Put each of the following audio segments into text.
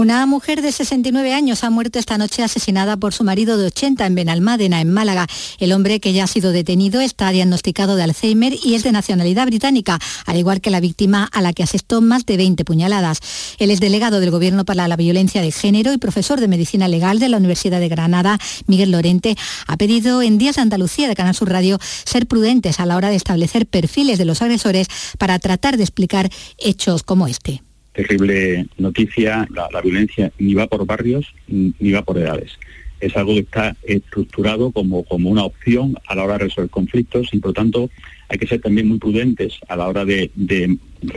Una mujer de 69 años ha muerto esta noche asesinada por su marido de 80 en Benalmádena, en Málaga. El hombre que ya ha sido detenido está diagnosticado de Alzheimer y es de nacionalidad británica, al igual que la víctima a la que asestó más de 20 puñaladas. Él es delegado del Gobierno para la Violencia de Género y profesor de Medicina Legal de la Universidad de Granada, Miguel Lorente, ha pedido en Días de Andalucía de Canal Sur Radio ser prudentes a la hora de establecer perfiles de los agresores para tratar de explicar hechos como este terrible noticia, la, violencia ni va por barrios ni va por edades. Es algo que está estructurado como, como una opción a la hora de resolver conflictos y por lo tanto hay que ser también muy prudentes a la hora de,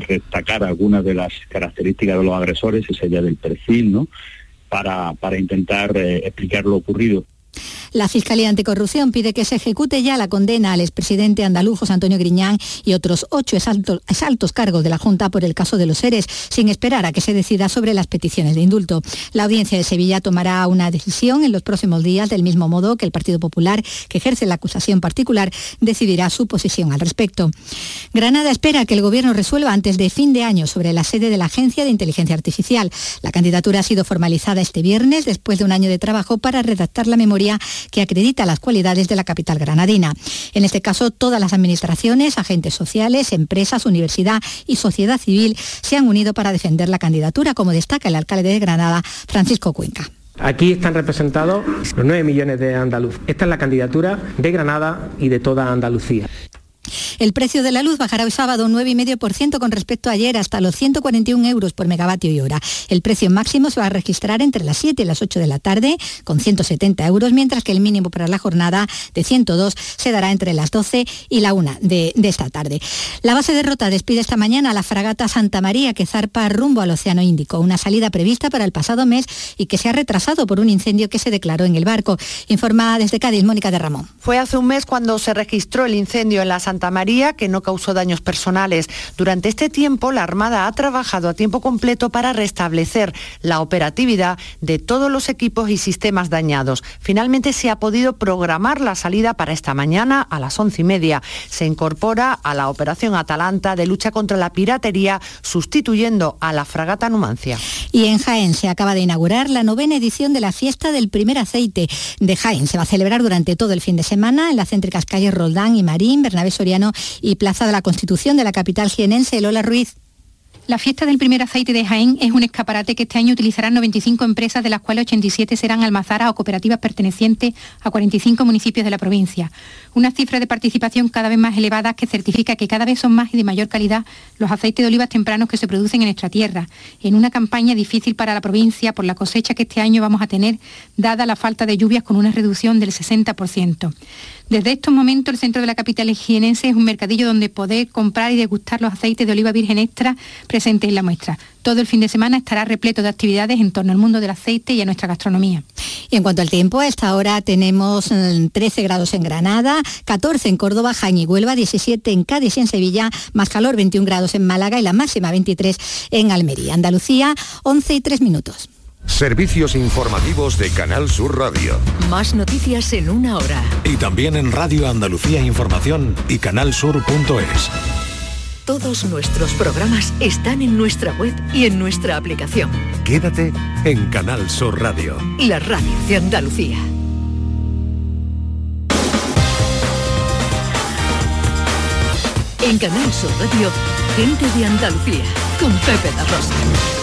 destacar algunas de las características de los agresores, esa idea del perfil, ¿no? Para, para intentar eh, explicar lo ocurrido. La Fiscalía Anticorrupción pide que se ejecute ya la condena al expresidente andaluz José Antonio Griñán y otros ocho exaltos, cargos de la Junta por el caso de los seres, sin esperar a que se decida sobre las peticiones de indulto. La audiencia de Sevilla tomará una decisión en los próximos días, del mismo modo que el Partido Popular, que ejerce la acusación particular, decidirá su posición al respecto. Granada espera que el Gobierno resuelva antes de fin de año sobre la sede de la Agencia de Inteligencia Artificial. La candidatura ha sido formalizada este viernes después de un año de trabajo para redactar la memoria que acredita las cualidades de la capital granadina. En este caso, todas las administraciones, agentes sociales, empresas, universidad y sociedad civil se han unido para defender la candidatura, como destaca el alcalde de Granada, Francisco Cuenca. Aquí están representados los 9 millones de andaluz. Esta es la candidatura de Granada y de toda Andalucía. El precio de la luz bajará hoy sábado un 9,5% con respecto a ayer hasta los 141 euros por megavatio y hora. El precio máximo se va a registrar entre las 7 y las 8 de la tarde con 170 euros, mientras que el mínimo para la jornada de 102 se dará entre las 12 y la 1 de, de esta tarde. La base de Rota despide esta mañana a la fragata Santa María que zarpa rumbo al Océano Índico, una salida prevista para el pasado mes y que se ha retrasado por un incendio que se declaró en el barco. Informa desde Cádiz Mónica de Ramón. Fue hace un mes cuando se registró el incendio en la Santa María, que no causó daños personales. Durante este tiempo, la Armada ha trabajado a tiempo completo para restablecer la operatividad de todos los equipos y sistemas dañados. Finalmente se ha podido programar la salida para esta mañana a las once y media. Se incorpora a la operación Atalanta de lucha contra la piratería, sustituyendo a la fragata Numancia. Y en Jaén se acaba de inaugurar la novena edición de la fiesta del primer aceite de Jaén. Se va a celebrar durante todo el fin de semana en las céntricas calles Roldán y Marín, Bernabé Y Plaza de la Constitución de la capital jienense. Lola Ruiz. La fiesta del primer aceite de Jaén es un escaparate que este año utilizarán 95 empresas, de las cuales 87 serán almazaras o cooperativas pertenecientes a 45 municipios de la provincia. Una cifra de participación cada vez más elevada que certifica que cada vez son más y de mayor calidad los aceites de olivas tempranos que se producen en nuestra tierra, en una campaña difícil para la provincia por la cosecha que este año vamos a tener, dada la falta de lluvias con una reducción del 60%. Desde estos momentos el centro de la capital higienense es un mercadillo donde poder comprar y degustar los aceites de oliva virgen extra presentes en la muestra. Todo el fin de semana estará repleto de actividades en torno al mundo del aceite y a nuestra gastronomía. Y en cuanto al tiempo, a esta hora tenemos 13 mm, grados en Granada, 14 en Córdoba, Jaén y Huelva, 17 en Cádiz y en Sevilla, más calor 21 grados en Málaga y la máxima 23 en Almería. Andalucía, 11 y 3 minutos. Servicios informativos de Canal Sur Radio. Más noticias en una hora. Y también en Radio Andalucía Información y canalsur.es. Todos nuestros programas están en nuestra web y en nuestra aplicación. Quédate en Canal Sur Radio. La radio de Andalucía. En Canal Sur Radio, gente de Andalucía, con Pepe da Rosa.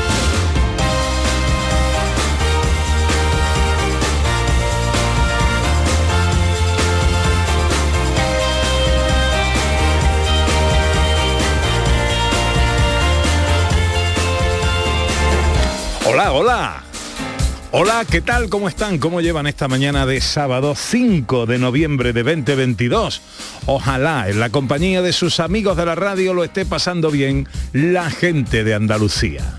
Hola, hola. Hola, ¿qué tal? ¿Cómo están? ¿Cómo llevan esta mañana de sábado 5 de noviembre de 2022? Ojalá en la compañía de sus amigos de la radio lo esté pasando bien la gente de Andalucía.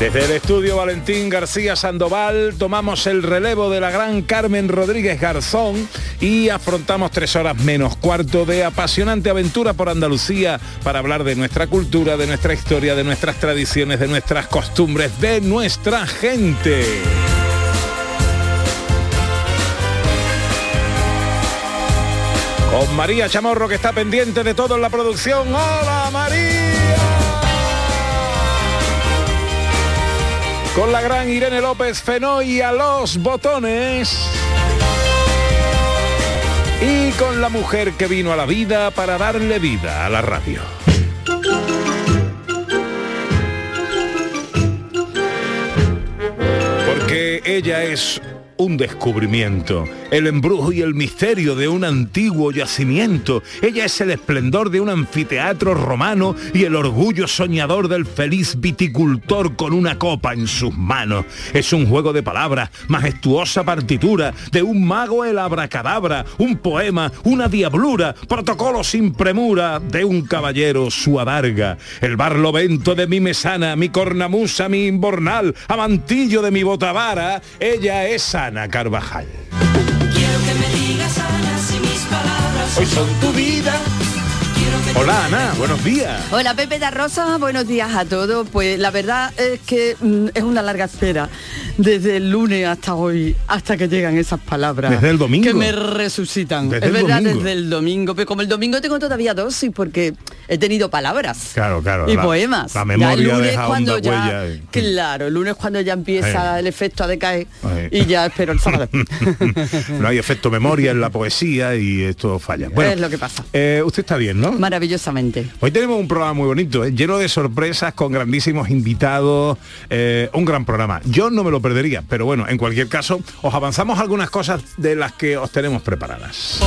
Desde el estudio Valentín García Sandoval tomamos el relevo de la gran Carmen Rodríguez Garzón y afrontamos tres horas menos cuarto de apasionante aventura por Andalucía para hablar de nuestra cultura, de nuestra historia, de nuestras tradiciones, de nuestras costumbres, de nuestra gente. Con María Chamorro que está pendiente de todo en la producción. ¡Hola María! Con la gran Irene López Fenoy a los botones. Y con la mujer que vino a la vida para darle vida a la radio. Porque ella es un descubrimiento, el embrujo y el misterio de un antiguo yacimiento. Ella es el esplendor de un anfiteatro romano y el orgullo soñador del feliz viticultor con una copa en sus manos. Es un juego de palabras, majestuosa partitura, de un mago el abracadabra, un poema, una diablura, protocolo sin premura, de un caballero su adarga. El barlovento de mi mesana, mi cornamusa, mi imbornal, amantillo de mi botavara, ella es Ana Carvajal. Quiero que me digas Ana si mis palabras Hoy son tu vida. Hola Ana, buenos días. Hola Pepe da Rosa, buenos días a todos. Pues la verdad es que mm, es una larga espera desde el lunes hasta hoy, hasta que llegan esas palabras. Desde el domingo. Que me resucitan. Desde es el verdad, domingo. desde el domingo. Pero como el domingo tengo todavía dosis porque he tenido palabras. Claro, claro. Y la- poemas. La Ya memoria el lunes deja cuando ya, huella. Claro, el lunes cuando ya empieza Eh. el efecto a decaer Eh. y ya espero el sábado. no hay efecto memoria en la poesía y esto falla. Bueno, es lo que pasa. eh, usted está bien, ¿no? Maravillosamente. Hoy tenemos un programa muy bonito, lleno de sorpresas, con grandísimos invitados, un gran programa. Yo no me lo perdería, pero bueno, en cualquier caso, os avanzamos algunas cosas de las que os tenemos preparadas.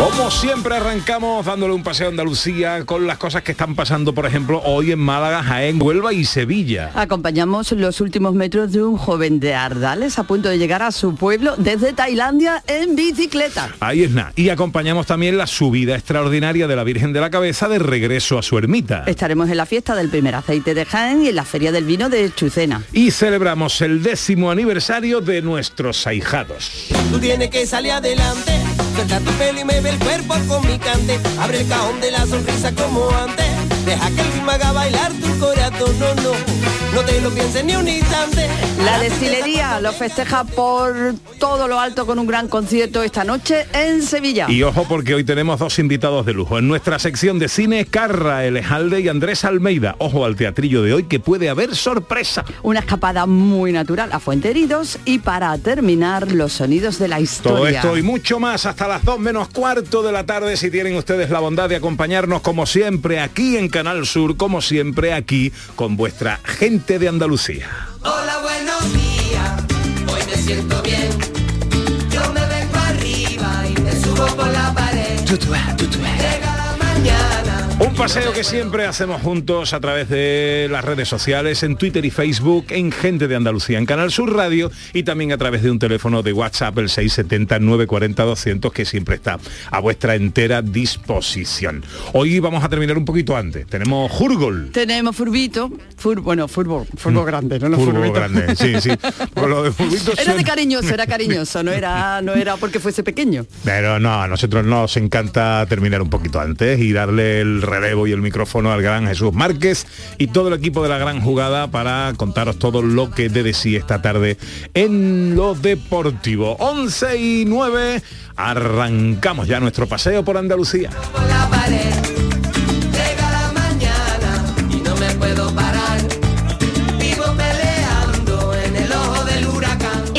Como siempre arrancamos dándole un paseo a Andalucía con las cosas que están pasando, por ejemplo, hoy en Málaga, Jaén, Huelva y Sevilla. Acompañamos los últimos metros de un joven de Ardales a punto de llegar a su pueblo desde Tailandia en bicicleta. Ahí es nada. Y acompañamos también la subida extraordinaria de la Virgen de la Cabeza de regreso a su ermita. Estaremos en la fiesta del primer aceite de Jaén y en la feria del vino de Chucena. y celebramos el décimo aniversario de nuestros ahijados. Tú tienes que salir adelante, suelta tu pelo y me ve el cuerpo con mi cante. Abre el cajón de la sonrisa como antes. Deja que el ritmo haga bailar tu corazón, no, no. No te lo pienses ni un instante. La destilería lo festeja por todo lo alto con un gran concierto esta noche en Sevilla. Y ojo porque hoy tenemos dos invitados de lujo. En nuestra sección de cine, Carra Elejalde y Andrés Almeida. Ojo al teatrillo de hoy que puede haber sorpresa. Una escapada muy natural a Fuente Heridos y para terminar los sonidos de la historia. Todo esto y mucho más hasta las 2 menos cuarto de la tarde si tienen ustedes la bondad de acompañarnos como siempre aquí en Canal Sur, como siempre aquí con vuestra gente de Andalucía. Hola, buenos días. Hoy me siento bien. Yo me vengo arriba y me subo por la pared. Llega la mañana. Paseo que siempre hacemos juntos a través de las redes sociales, en Twitter y Facebook, en Gente de Andalucía, en Canal Sur Radio y también a través de un teléfono de WhatsApp, el 670-940-200, que siempre está a vuestra entera disposición. Hoy vamos a terminar un poquito antes. Tenemos Jurgol. Tenemos furbito, fur, bueno, furbo, furbo grande, no, no furbito. grande, sí, sí. Lo de furbito Era de suena- cariñoso, era cariñoso, no era, no era porque fuese pequeño. Pero no, a nosotros nos encanta terminar un poquito antes y darle el relevo y el micrófono al gran Jesús Márquez y todo el equipo de la gran jugada para contaros todo lo que de sí esta tarde en lo deportivo. 11 y 9, arrancamos ya nuestro paseo por Andalucía.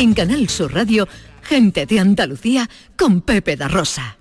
en Canal Sur Radio, gente de Andalucía con Pepe da Rosa.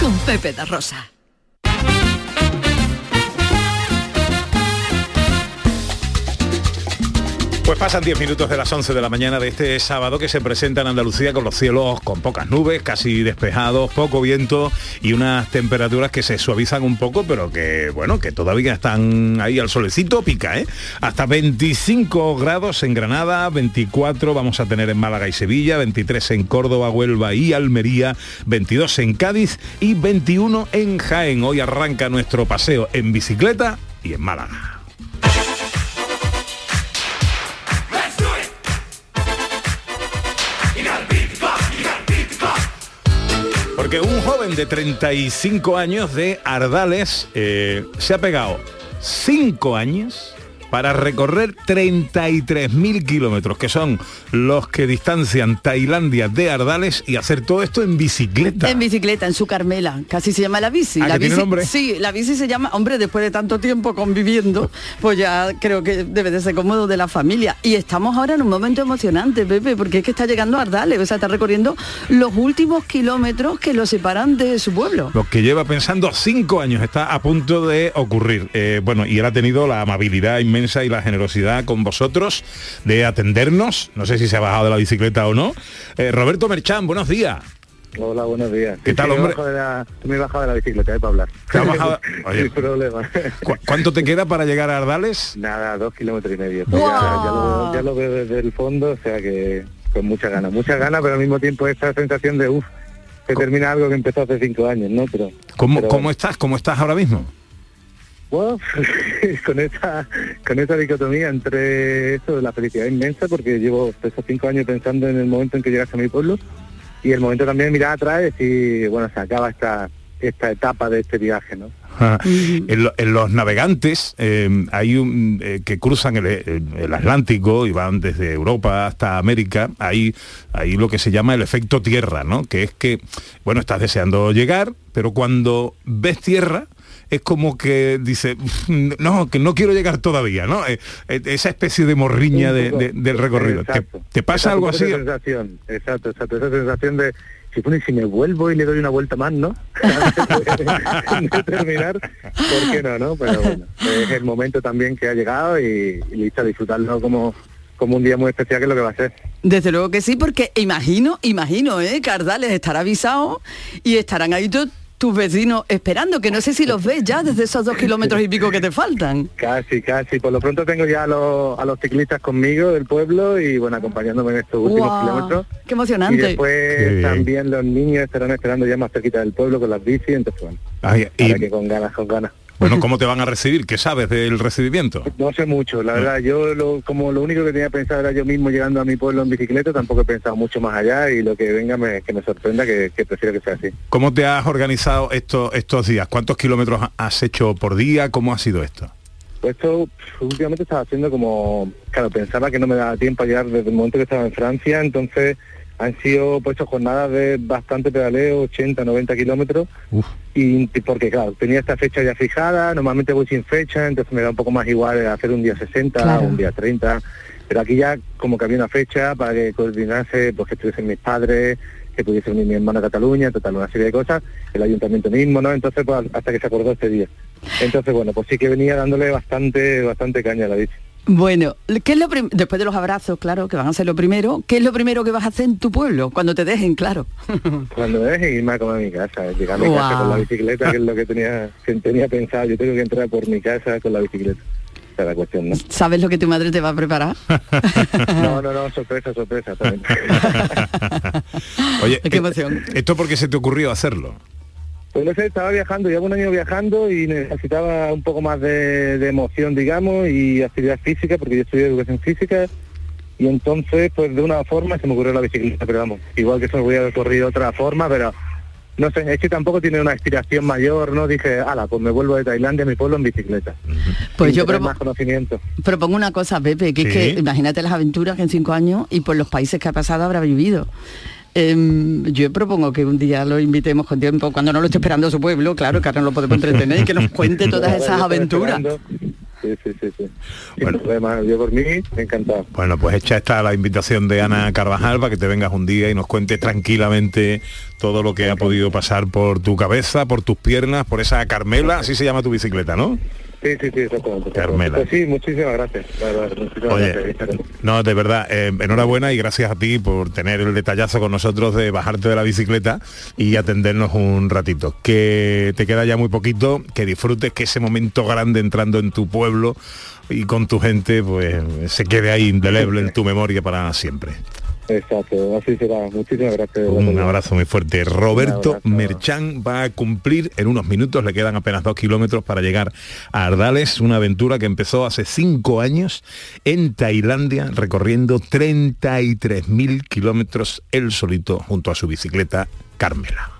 con Pepe da Rosa. Pues pasan 10 minutos de las 11 de la mañana de este sábado que se presenta en Andalucía con los cielos con pocas nubes, casi despejados, poco viento y unas temperaturas que se suavizan un poco, pero que bueno, que todavía están ahí al solecito, pica, ¿eh? Hasta 25 grados en Granada, 24 vamos a tener en Málaga y Sevilla, 23 en Córdoba, Huelva y Almería, 22 en Cádiz y 21 en Jaén. Hoy arranca nuestro paseo en bicicleta y en Málaga. Porque un joven de 35 años de Ardales eh, se ha pegado 5 años para recorrer 33.000 kilómetros, que son los que distancian Tailandia de Ardales y hacer todo esto en bicicleta. En bicicleta, en su Carmela, casi se llama la bici. ¿Ah, la que tiene bici nombre? Sí, la bici se llama, hombre, después de tanto tiempo conviviendo, pues ya creo que debe de ser cómodo de la familia. Y estamos ahora en un momento emocionante, Pepe, porque es que está llegando a Ardales, o sea, está recorriendo los últimos kilómetros que lo separan de su pueblo. Lo que lleva pensando cinco años está a punto de ocurrir. Eh, bueno, y él ha tenido la amabilidad inmensa y la generosidad con vosotros de atendernos. No sé si se ha bajado de la bicicleta o no. Eh, Roberto Merchán, buenos días. Hola, buenos días. ¿Qué tal, me he hombre? bajado de la- me he bajado de la bicicleta, eh, para hablar. ¿Te has bajado? Oye. Sin problema. ¿Cu- ¿Cuánto te queda para llegar a Ardales? Nada, dos kilómetros y medio. Pues ya, ya lo, ya lo veo desde el fondo, o sea que con muchas ganas. Muchas ganas, pero al mismo tiempo esa sensación de, uff, que termina algo que empezó hace cinco años, ¿no? Pero, ¿Cómo, pero ¿Cómo estás? ¿Cómo estás ahora mismo? Bueno, con esa con esa dicotomía entre eso de la felicidad inmensa, porque llevo estos cinco años pensando en el momento en que llegas a mi pueblo y el momento también de mirar atrás y decir, bueno, se acaba esta esta etapa de este viaje, ¿no? Ah, en, lo- en los navegantes eh, hay un, eh, que cruzan el, el- el Atlántico y van desde Europa hasta América, hay, hay lo que se llama el efecto tierra, ¿no? Que es que, bueno, estás deseando llegar, pero cuando ves tierra, es como que dice, no, que no quiero llegar todavía, ¿no? Eh, eh, esa especie de morriña de- del recorrido. ¿Te, pasa Exacto, algo así? Esa sensación, exacto, exacto, esa sensación de si, bueno, y si me vuelvo y le doy una vuelta más, ¿no? de terminar, ¿por qué no, no? Pero bueno, es el momento también que ha llegado y, y listo, a disfrutarlo como, como un día muy especial que es lo que va a ser. Desde luego que sí, porque imagino, imagino, ¿eh? Cardales estará avisado y estarán ahí to- tus vecinos esperando, que no sé si los ves ya desde esos dos kilómetros y pico que te faltan. Casi, casi. Por lo pronto tengo ya a los, a los ciclistas conmigo del pueblo y bueno, acompañándome en estos últimos kilómetros. ¡Qué emocionante! Y después también los niños estarán esperando ya más cerquita del pueblo con las bicis, entonces bueno, Ay, y- ahora que con ganas, con ganas. Bueno, ¿cómo te van a recibir? ¿Qué sabes del recibimiento? No sé mucho, la verdad, yo lo, como lo único que tenía pensado era yo mismo llegando a mi pueblo en bicicleta, tampoco he pensado mucho más allá y lo que venga me, que me sorprenda, que, que prefiero que sea así. ¿Cómo te has organizado esto, estos días? ¿Cuántos kilómetros has hecho por día? ¿Cómo ha sido esto? Pues esto últimamente estaba haciendo como, claro, pensaba que no me daba tiempo a llegar desde el momento que estaba en Francia, entonces han sido pues jornadas de bastante pedaleo, 80, 90 kilómetros, y porque claro, tenía esta fecha ya fijada, normalmente voy sin fecha, entonces me da un poco más igual hacer un día 60, Claro. un día 30, pero aquí ya como que había una fecha para que coordinase, pues que estuviesen mis padres, que pudiese venir mi hermano a Cataluña, total, una serie de cosas, el ayuntamiento mismo, ¿no? Entonces pues hasta que se acordó este día. Entonces bueno, pues sí que venía dándole bastante, bastante caña a la bici. Bueno, ¿qué es lo después de los abrazos, claro, que van a ser lo primero, ¿qué es lo primero que vas a hacer en tu pueblo? Cuando te dejen, claro. Cuando me deje irme a comer a mi casa, llegar a mi casa con la bicicleta, que es lo que tenía, que tenía pensado, yo tengo que entrar por mi casa con la bicicleta. Esa es la cuestión, ¿no? ¿Sabes lo que tu madre te va a preparar? No, no, no, sorpresa, sorpresa también. Oye, Qué emoción. ¿esto por qué se te ocurrió hacerlo? Pues no sé, estaba viajando, llevo un año viajando y necesitaba un poco más de, de emoción, digamos, y actividad física, porque yo estudié educación física, y entonces, pues de una forma se me ocurrió la bicicleta, pero vamos, igual que eso me voy a recorrer de otra forma, pero no sé, es que tampoco tiene una aspiración mayor, ¿no? Dije, ala, pues me vuelvo de Tailandia a mi pueblo en bicicleta. Pues Sin yo propo- más conocimiento. Propongo una cosa, Pepe, que es que imagínate las aventuras que en cinco años y por los países que ha pasado habrá vivido. Em, yo propongo que un día lo invitemos con tiempo, cuando no lo esté esperando a su pueblo, claro, que ahora no lo podemos entretener y que nos cuente todas esas aventuras. Sí, sí, sí, sí. Sin problema, yo por mí, encantado. Bueno, pues hecha está la invitación de Ana Carvajal para que te vengas un día y nos cuentes tranquilamente todo lo que ha podido pasar por tu cabeza, por tus piernas, por esa Carmela, así se llama tu bicicleta, ¿no? Sí, sí, sí, exactamente. Carmela. Pues sí, muchísimas gracias. Muchísimas Oye, gracias. No, de verdad, eh, enhorabuena y gracias a ti por tener el detallazo con nosotros de bajarte de la bicicleta y atendernos un ratito. Que te queda ya muy poquito, que disfrutes que ese momento grande entrando en tu pueblo y con tu gente, pues se quede ahí indeleble en tu memoria para siempre. Exacto, así será. Muchísimas gracias. Un abrazo muy fuerte. Roberto abrazo. Merchán va a cumplir en unos minutos, le quedan apenas dos kilómetros para llegar a Ardales, una aventura que empezó hace cinco años en Tailandia, recorriendo 33.000 kilómetros él solito junto a su bicicleta Carmela.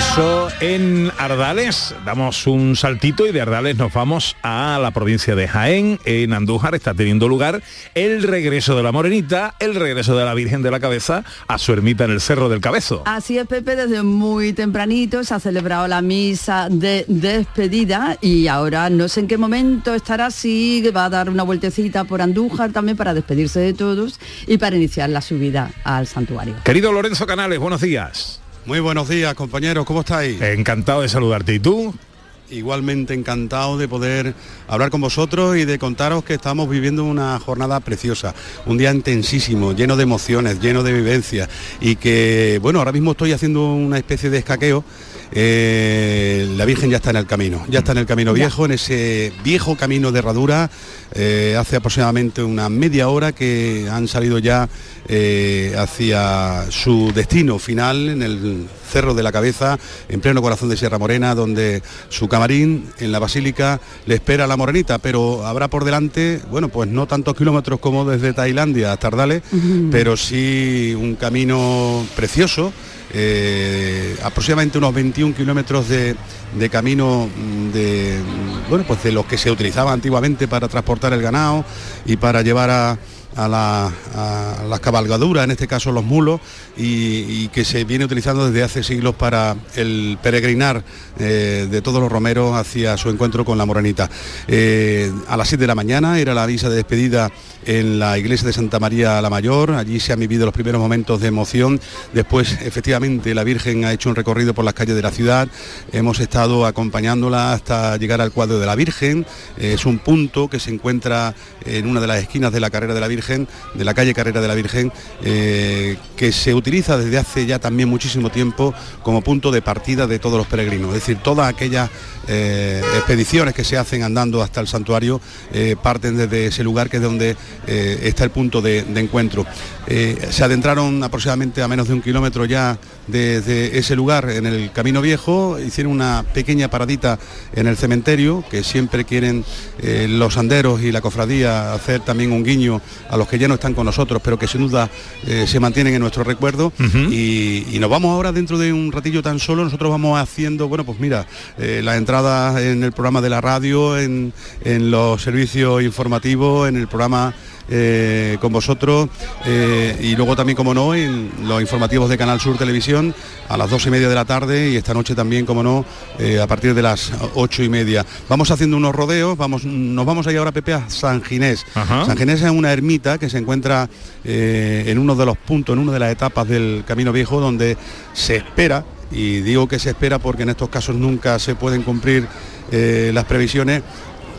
Eso en Ardales, damos un saltito y de Ardales nos vamos a la provincia de Jaén. En Andújar está teniendo lugar el regreso de la Morenita, el regreso de la Virgen de la Cabeza a su ermita en el Cerro del Cabezo. Así es, Pepe, desde muy tempranito se ha celebrado la misa de despedida y ahora no sé en qué momento estará, si va a dar una vueltecita por Andújar también para despedirse de todos y para iniciar la subida al santuario. Querido Lorenzo Canales, buenos días. Muy buenos días, compañeros, ¿cómo estáis? Encantado de saludarte. ¿Y tú? Igualmente encantado de poder hablar con vosotros y de contaros que estamos viviendo una jornada preciosa, un día intensísimo, lleno de emociones, lleno de vivencias y que, bueno, ahora mismo estoy haciendo una especie de escaqueo. Eh, la Virgen ya está en el camino, ya está en el camino viejo, en ese viejo camino de herradura, eh, hace aproximadamente una media hora que han salido ya eh, hacia su destino final en el Cerro de la Cabeza, en pleno corazón de Sierra Morena, donde su camarín en la Basílica le espera a la Morenita, pero habrá por delante, bueno, pues no tantos kilómetros como desde Tailandia hasta Ardales, pero sí un camino precioso, eh, aproximadamente unos 21 kilómetros de, camino mm, de bueno pues de los que se utilizaba antiguamente para transportar el ganado y para llevar a, a la- a las cabalgaduras, en este caso los mulos, y, que se viene utilizando desde hace siglos para el peregrinar eh, de todos los romeros hacia su encuentro con la morenita. Eh, a las 7 de la mañana era la misa de despedida en la iglesia de Santa María la Mayor, allí se han vivido los primeros momentos de emoción, después efectivamente la Virgen ha hecho un recorrido por las calles de la ciudad, hemos estado acompañándola hasta llegar al cuadro de la Virgen, es un punto que se encuentra en una de las esquinas de la carrera de la Virgen, de la calle Carrera de la Virgen, eh, que se utiliza desde hace ya también muchísimo tiempo como punto de partida de todos los peregrinos, es decir, todas aquellas eh, expediciones que se hacen andando hasta el santuario eh, parten desde ese lugar que es donde eh, está el punto de, de encuentro. Se adentraron aproximadamente a menos de un kilómetro ya desde ese lugar en el Camino Viejo, hicieron una pequeña paradita en el cementerio, que siempre quieren eh, los anderos y la cofradía hacer también un guiño a los que ya no están con nosotros, pero que sin duda eh, se mantienen en nuestro recuerdo. y, y nos vamos ahora dentro de un ratillo tan solo, nosotros vamos haciendo, bueno, pues mira, eh, la entrada en el programa de la radio, en, en los servicios informativos, en el programa eh, con vosotros eh, y luego también, como no, en los informativos de Canal Sur Televisión a las dos y media de la tarde y esta noche también, como no, eh, a partir de las ocho y media. Vamos haciendo unos rodeos, vamos, nos vamos a ir ahora, Pepe, a San Ginés. Ajá. San Ginés es una ermita que se encuentra en uno de los puntos, en una de las etapas del Camino Viejo, donde se espera, y digo que se espera porque en estos casos nunca se pueden cumplir eh, las previsiones,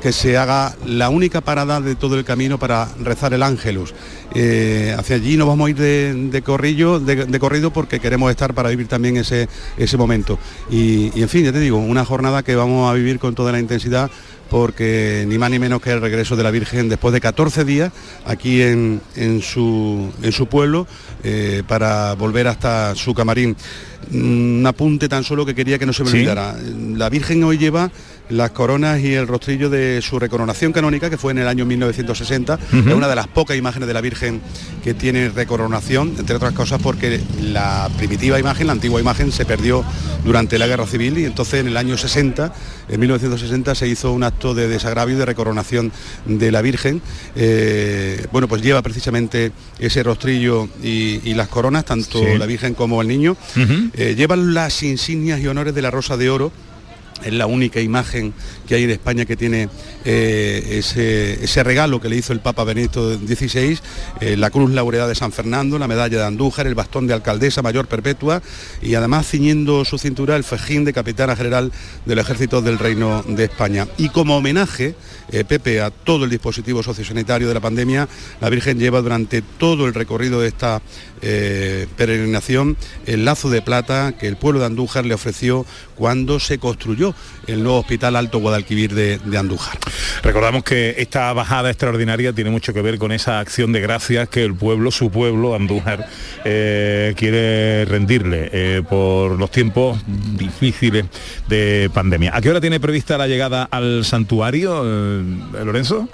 que se haga la única parada de todo el camino para rezar el ángelus. Eh, hacia allí nos vamos a ir de, de corrillo, de, de corrido porque queremos estar para vivir también ese, ese momento. Y, y en fin, ya te digo, una jornada que vamos a vivir con toda la intensidad porque ni más ni menos que el regreso de la Virgen después de 14 días aquí en, en su, en su pueblo eh, para volver hasta su camarín. Un apunte tan solo que quería que no se me Sí. olvidara. La Virgen hoy lleva las coronas y el rostrillo de su recoronación canónica, que fue en el año 1960. Ujú. Es una de las pocas imágenes de la Virgen que tiene recoronación, entre otras cosas porque la primitiva imagen, la antigua imagen, se perdió durante la Guerra Civil y entonces en el año 60, en 1960, se hizo un acto de desagravio y de recoronación de la Virgen. Eh, bueno, pues lleva precisamente ese rostrillo y, y las coronas, tanto Sí. la Virgen como el niño. Eh, llevan las insignias y honores de la Rosa de Oro. Es la única imagen que hay en España que tiene eh, ese, regalo que le hizo el Papa Benedicto XVI, eh, la Cruz Laureada de San Fernando, la medalla de Andújar, el bastón de alcaldesa mayor perpetua y además ciñendo su cintura el fejín de capitana general del ejército del Reino de España. Y como homenaje, eh, Pepe, a todo el dispositivo sociosanitario de la pandemia, la Virgen lleva durante todo el recorrido de esta peregrinación el lazo de plata que el pueblo de Andújar le ofreció cuando se construyó el nuevo hospital Alto Guadalquivir de Andújar. Recordamos que esta bajada extraordinaria tiene mucho que ver con esa acción de gracias que el pueblo, su pueblo, Andújar, eh, quiere rendirle eh, por los tiempos difíciles de pandemia. ¿A qué hora tiene prevista la llegada al santuario, eh, Lorenzo?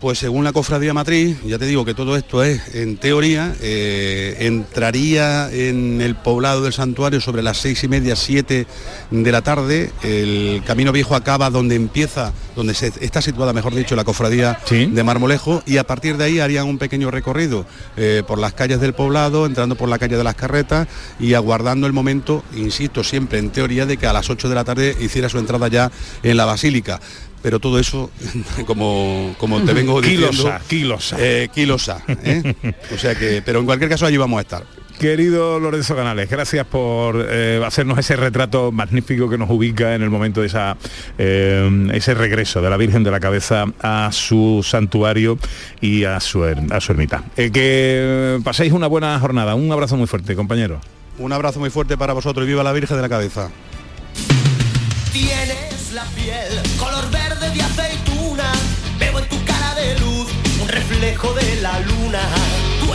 Pues según la cofradía matriz, ya te digo que todo esto es en teoría, eh, entraría en el poblado del santuario sobre las seis y media, siete de la tarde. El camino viejo acaba donde empieza, donde se, está situada, mejor dicho, la cofradía de Marmolejo y a partir de ahí harían un pequeño recorrido eh, por las calles del poblado, entrando por la calle de las carretas y aguardando el momento, insisto, siempre en teoría, de que a las 8 de la tarde hiciera su entrada ya en la basílica pero todo eso, como, como te vengo diciendo... Kilosa, kilosa. eh, kilosa, ¿eh? O sea que, pero en cualquier caso allí vamos a estar. Querido Lorenzo Canales, gracias por eh, hacernos ese retrato magnífico que nos ubica en el momento de esa, eh, ese regreso de la Virgen de la Cabeza a su santuario y a su, a su ermita. Eh, que paséis una buena jornada. Un abrazo muy fuerte, compañero. Un abrazo muy fuerte para vosotros y viva la Virgen de la Cabeza. Tienes la piel reflejo de la luna.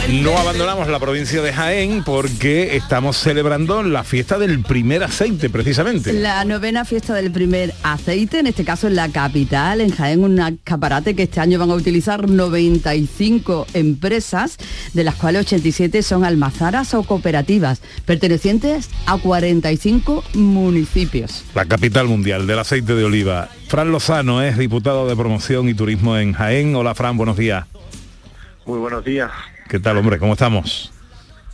No abandonamos la provincia de Jaén porque estamos celebrando la fiesta del primer aceite, precisamente. La novena fiesta del primer aceite, en este caso en la capital, en Jaén, un escaparate que este año van a utilizar 95 empresas, de las cuales 87 son almazaras o cooperativas, pertenecientes a 45 municipios. La capital mundial del aceite de oliva. Fran Lozano es diputado de promoción y turismo en Jaén. Hola Fran, buenos días. Muy buenos días. ¿Qué tal, hombre? ¿Cómo estamos?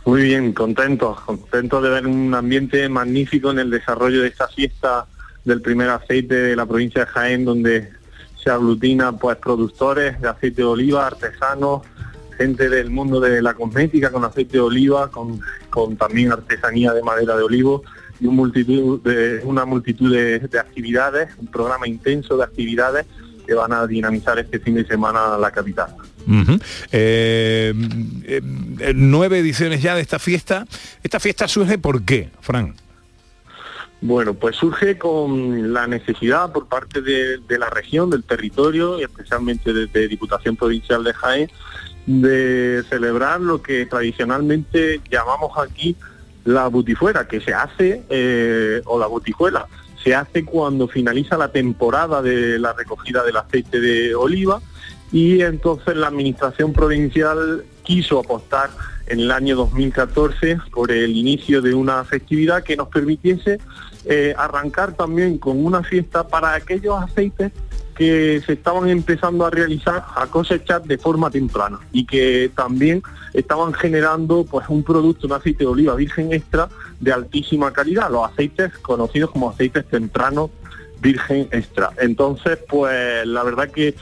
Muy bien, contento, contento de ver un ambiente magnífico en el desarrollo de esta fiesta del primer aceite de la provincia de Jaén, donde se aglutina pues productores de aceite de oliva, artesanos, gente del mundo de la cosmética con aceite de oliva, con, con también artesanía de madera de olivo y una multitud de actividades, un programa intenso de actividades que van a dinamizar este fin de semana la capital. Eh, nueve ediciones ya de esta fiesta. ¿Esta fiesta surge por qué, Fran? Bueno, pues surge con la necesidad por parte de, de la región, del territorio y especialmente desde Diputación Provincial de Jaén de celebrar lo que tradicionalmente llamamos aquí la butifuera, que se hace, eh, o la butijuela, se hace cuando finaliza la temporada de la recogida del aceite de oliva y entonces la administración provincial quiso apostar en el año 2014 por el inicio de una festividad que nos permitiese eh, arrancar también con una fiesta para aquellos aceites que se estaban empezando a realizar, a cosechar de forma temprana y que también estaban generando pues un producto, un aceite de oliva virgen extra de altísima calidad, los aceites conocidos como aceites tempranos virgen extra. Entonces, pues la verdad que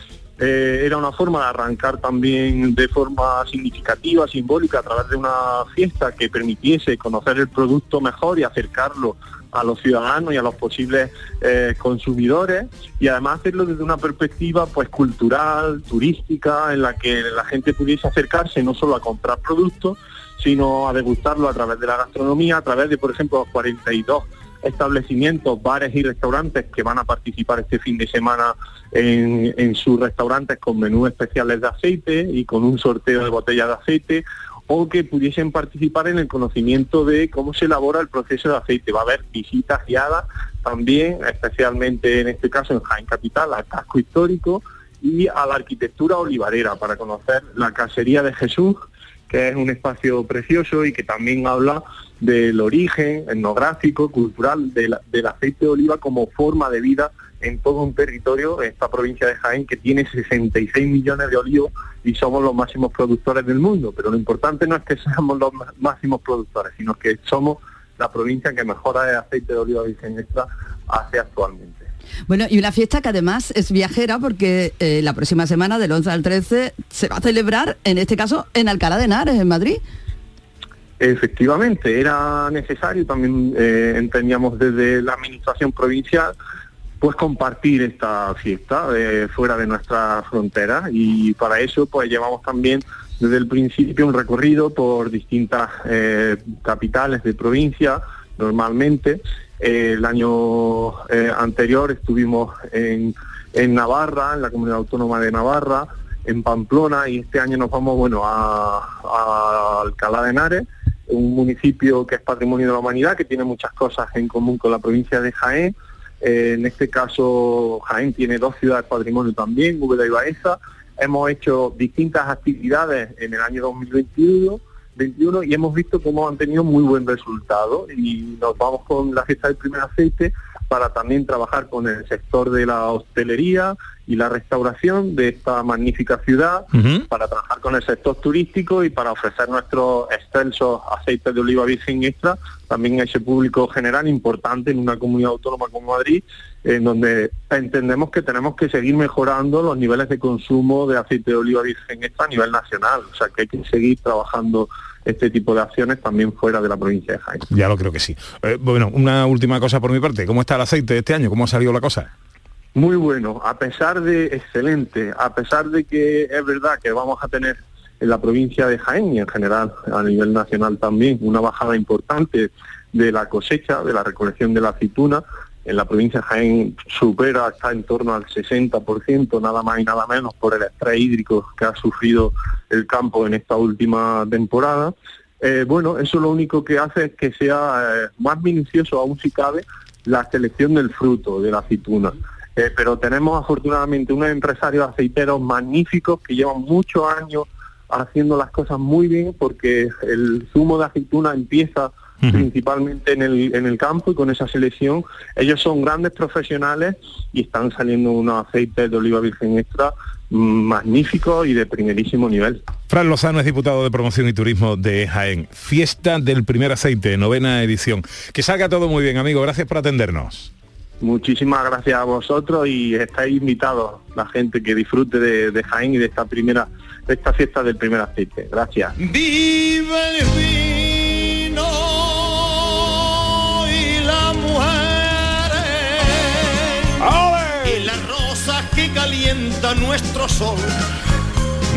eh, era una forma de arrancar también de forma significativa, simbólica, a través de una fiesta que permitiese conocer el producto mejor y acercarlo a los ciudadanos y a los posibles eh, consumidores y además hacerlo desde una perspectiva pues cultural, turística, en la que la gente pudiese acercarse no solo a comprar productos, sino a degustarlo a través de la gastronomía, a través de, por ejemplo, los 42 establecimientos, bares y restaurantes que van a participar este fin de semana en, en sus restaurantes con menús especiales de aceite y con un sorteo de botellas de aceite o que pudiesen participar en el conocimiento de cómo se elabora el proceso de aceite. Va a haber visitas guiadas también, especialmente en este caso en Jaén Capital, al casco histórico y a la arquitectura olivarera para conocer la casería de Jesús, que es un espacio precioso y que también habla del origen etnográfico, cultural del, aceite de oliva como forma de vida en todo un territorio, esta provincia de Jaén, que tiene 66 millones de olivos y somos los máximos productores del mundo. Pero lo importante no es que seamos los má- máximos productores, sino que somos la provincia que mejora el aceite de oliva virgen extra hace actualmente. Bueno, y una fiesta que además es viajera porque eh, la próxima semana, del 11 al 13, se va a celebrar, en este caso, en Alcalá de Henares, en Madrid. Efectivamente, era necesario, también eh, entendíamos desde la administración provincial, pues compartir esta fiesta eh, fuera de nuestra frontera y para eso pues llevamos también desde el principio un recorrido por distintas eh, capitales de provincia normalmente. El año anterior estuvimos en, en Navarra, en la comunidad autónoma de Navarra, en Pamplona y este año nos vamos bueno a, a Alcalá de Henares, un municipio que es patrimonio de la humanidad, que tiene muchas cosas en común con la provincia de Jaén. Eh, en este caso, Jaén tiene dos ciudades patrimonio también, Úbeda y Baeza. Hemos hecho distintas actividades en el año 2021 21, y hemos visto cómo han tenido muy buen resultado y nos vamos con la fiesta del primer aceite para también trabajar con el sector de la hostelería y la restauración de esta magnífica ciudad, para trabajar con el sector turístico y para ofrecer nuestros excelsos aceites de oliva virgen extra también a ese público general importante en una comunidad autónoma como Madrid, en donde entendemos que tenemos que seguir mejorando los niveles de consumo de aceite de oliva virgen extra a nivel nacional, o sea que hay que seguir trabajando este tipo de acciones también fuera de la provincia de Jaén. Ya lo creo que sí. Eh, bueno, una última cosa por mi parte. ¿Cómo está el aceite este año? ¿Cómo ha salido la cosa? Muy bueno, a pesar de excelente, a pesar de que es verdad que vamos a tener en la provincia de Jaén y en general a nivel nacional también una bajada importante de la cosecha, de la recolección de la aceituna. En la provincia de Jaén supera, está en torno al 60%, nada más y nada menos, por el estrés hídrico que ha sufrido el campo en esta última temporada. Eh, bueno, eso lo único que hace es que sea eh, más minucioso aún si cabe la selección del fruto de la aceituna. Eh, pero tenemos afortunadamente unos empresarios aceiteros magníficos que llevan muchos años haciendo las cosas muy bien porque el zumo de aceituna empieza principalmente en el, en el campo y con esa selección. Ellos son grandes profesionales y están saliendo unos aceites de oliva virgen extra magníficos y de primerísimo nivel. Fran Lozano es diputado de Promoción y Turismo de Jaén. Fiesta del primer aceite, novena edición. Que salga todo muy bien, amigo. Gracias por atendernos. Muchísimas gracias a vosotros y estáis invitados, la gente que disfrute de, de Jaén y de esta primera, de esta fiesta del primer aceite. Gracias. El mujer y las rosas que calienta nuestro sol.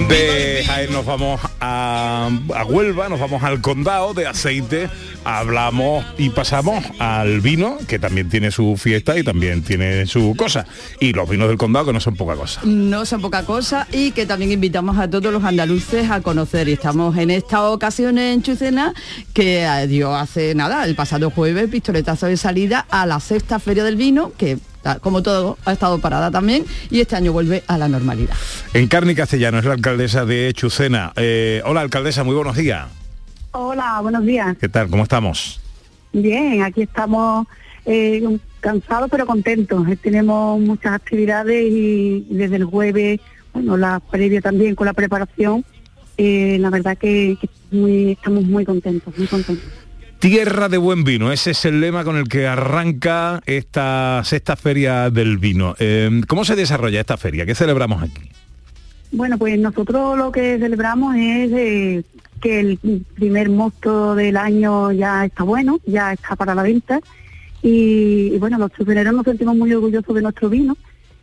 De Jaén nos vamos a, a Huelva, nos vamos al condado de aceite, hablamos y pasamos al vino, que también tiene su fiesta y también tiene su cosa. Y los vinos del condado que no son poca cosa. No son poca cosa y que también invitamos a todos los andaluces a conocer. Y estamos en esta ocasión en Chucena, que eh, dio hace nada, el pasado jueves, pistoletazo de salida a la sexta feria del vino, que como todo ha estado parada también y este año vuelve a la normalidad. Encarni Castellano es la alcaldesa de Chucena. Eh, hola alcaldesa, muy buenos días. Hola, buenos días. ¿Qué tal? ¿Cómo estamos? Bien, aquí estamos eh, cansados pero contentos. Eh, Tenemos muchas actividades y desde el jueves, bueno, la previa también con la preparación, eh, la verdad que, que muy- estamos muy contentos, muy contentos. Tierra de buen vino, ese es el lema con el que arranca esta sexta feria del vino. Eh, ¿Cómo se desarrolla esta feria? ¿Qué celebramos aquí? Bueno, pues nosotros lo que celebramos es eh, que el primer mosto del año ya está bueno, ya está para la venta. Y, bueno, los chupeneros nos sentimos muy orgullosos de nuestro vino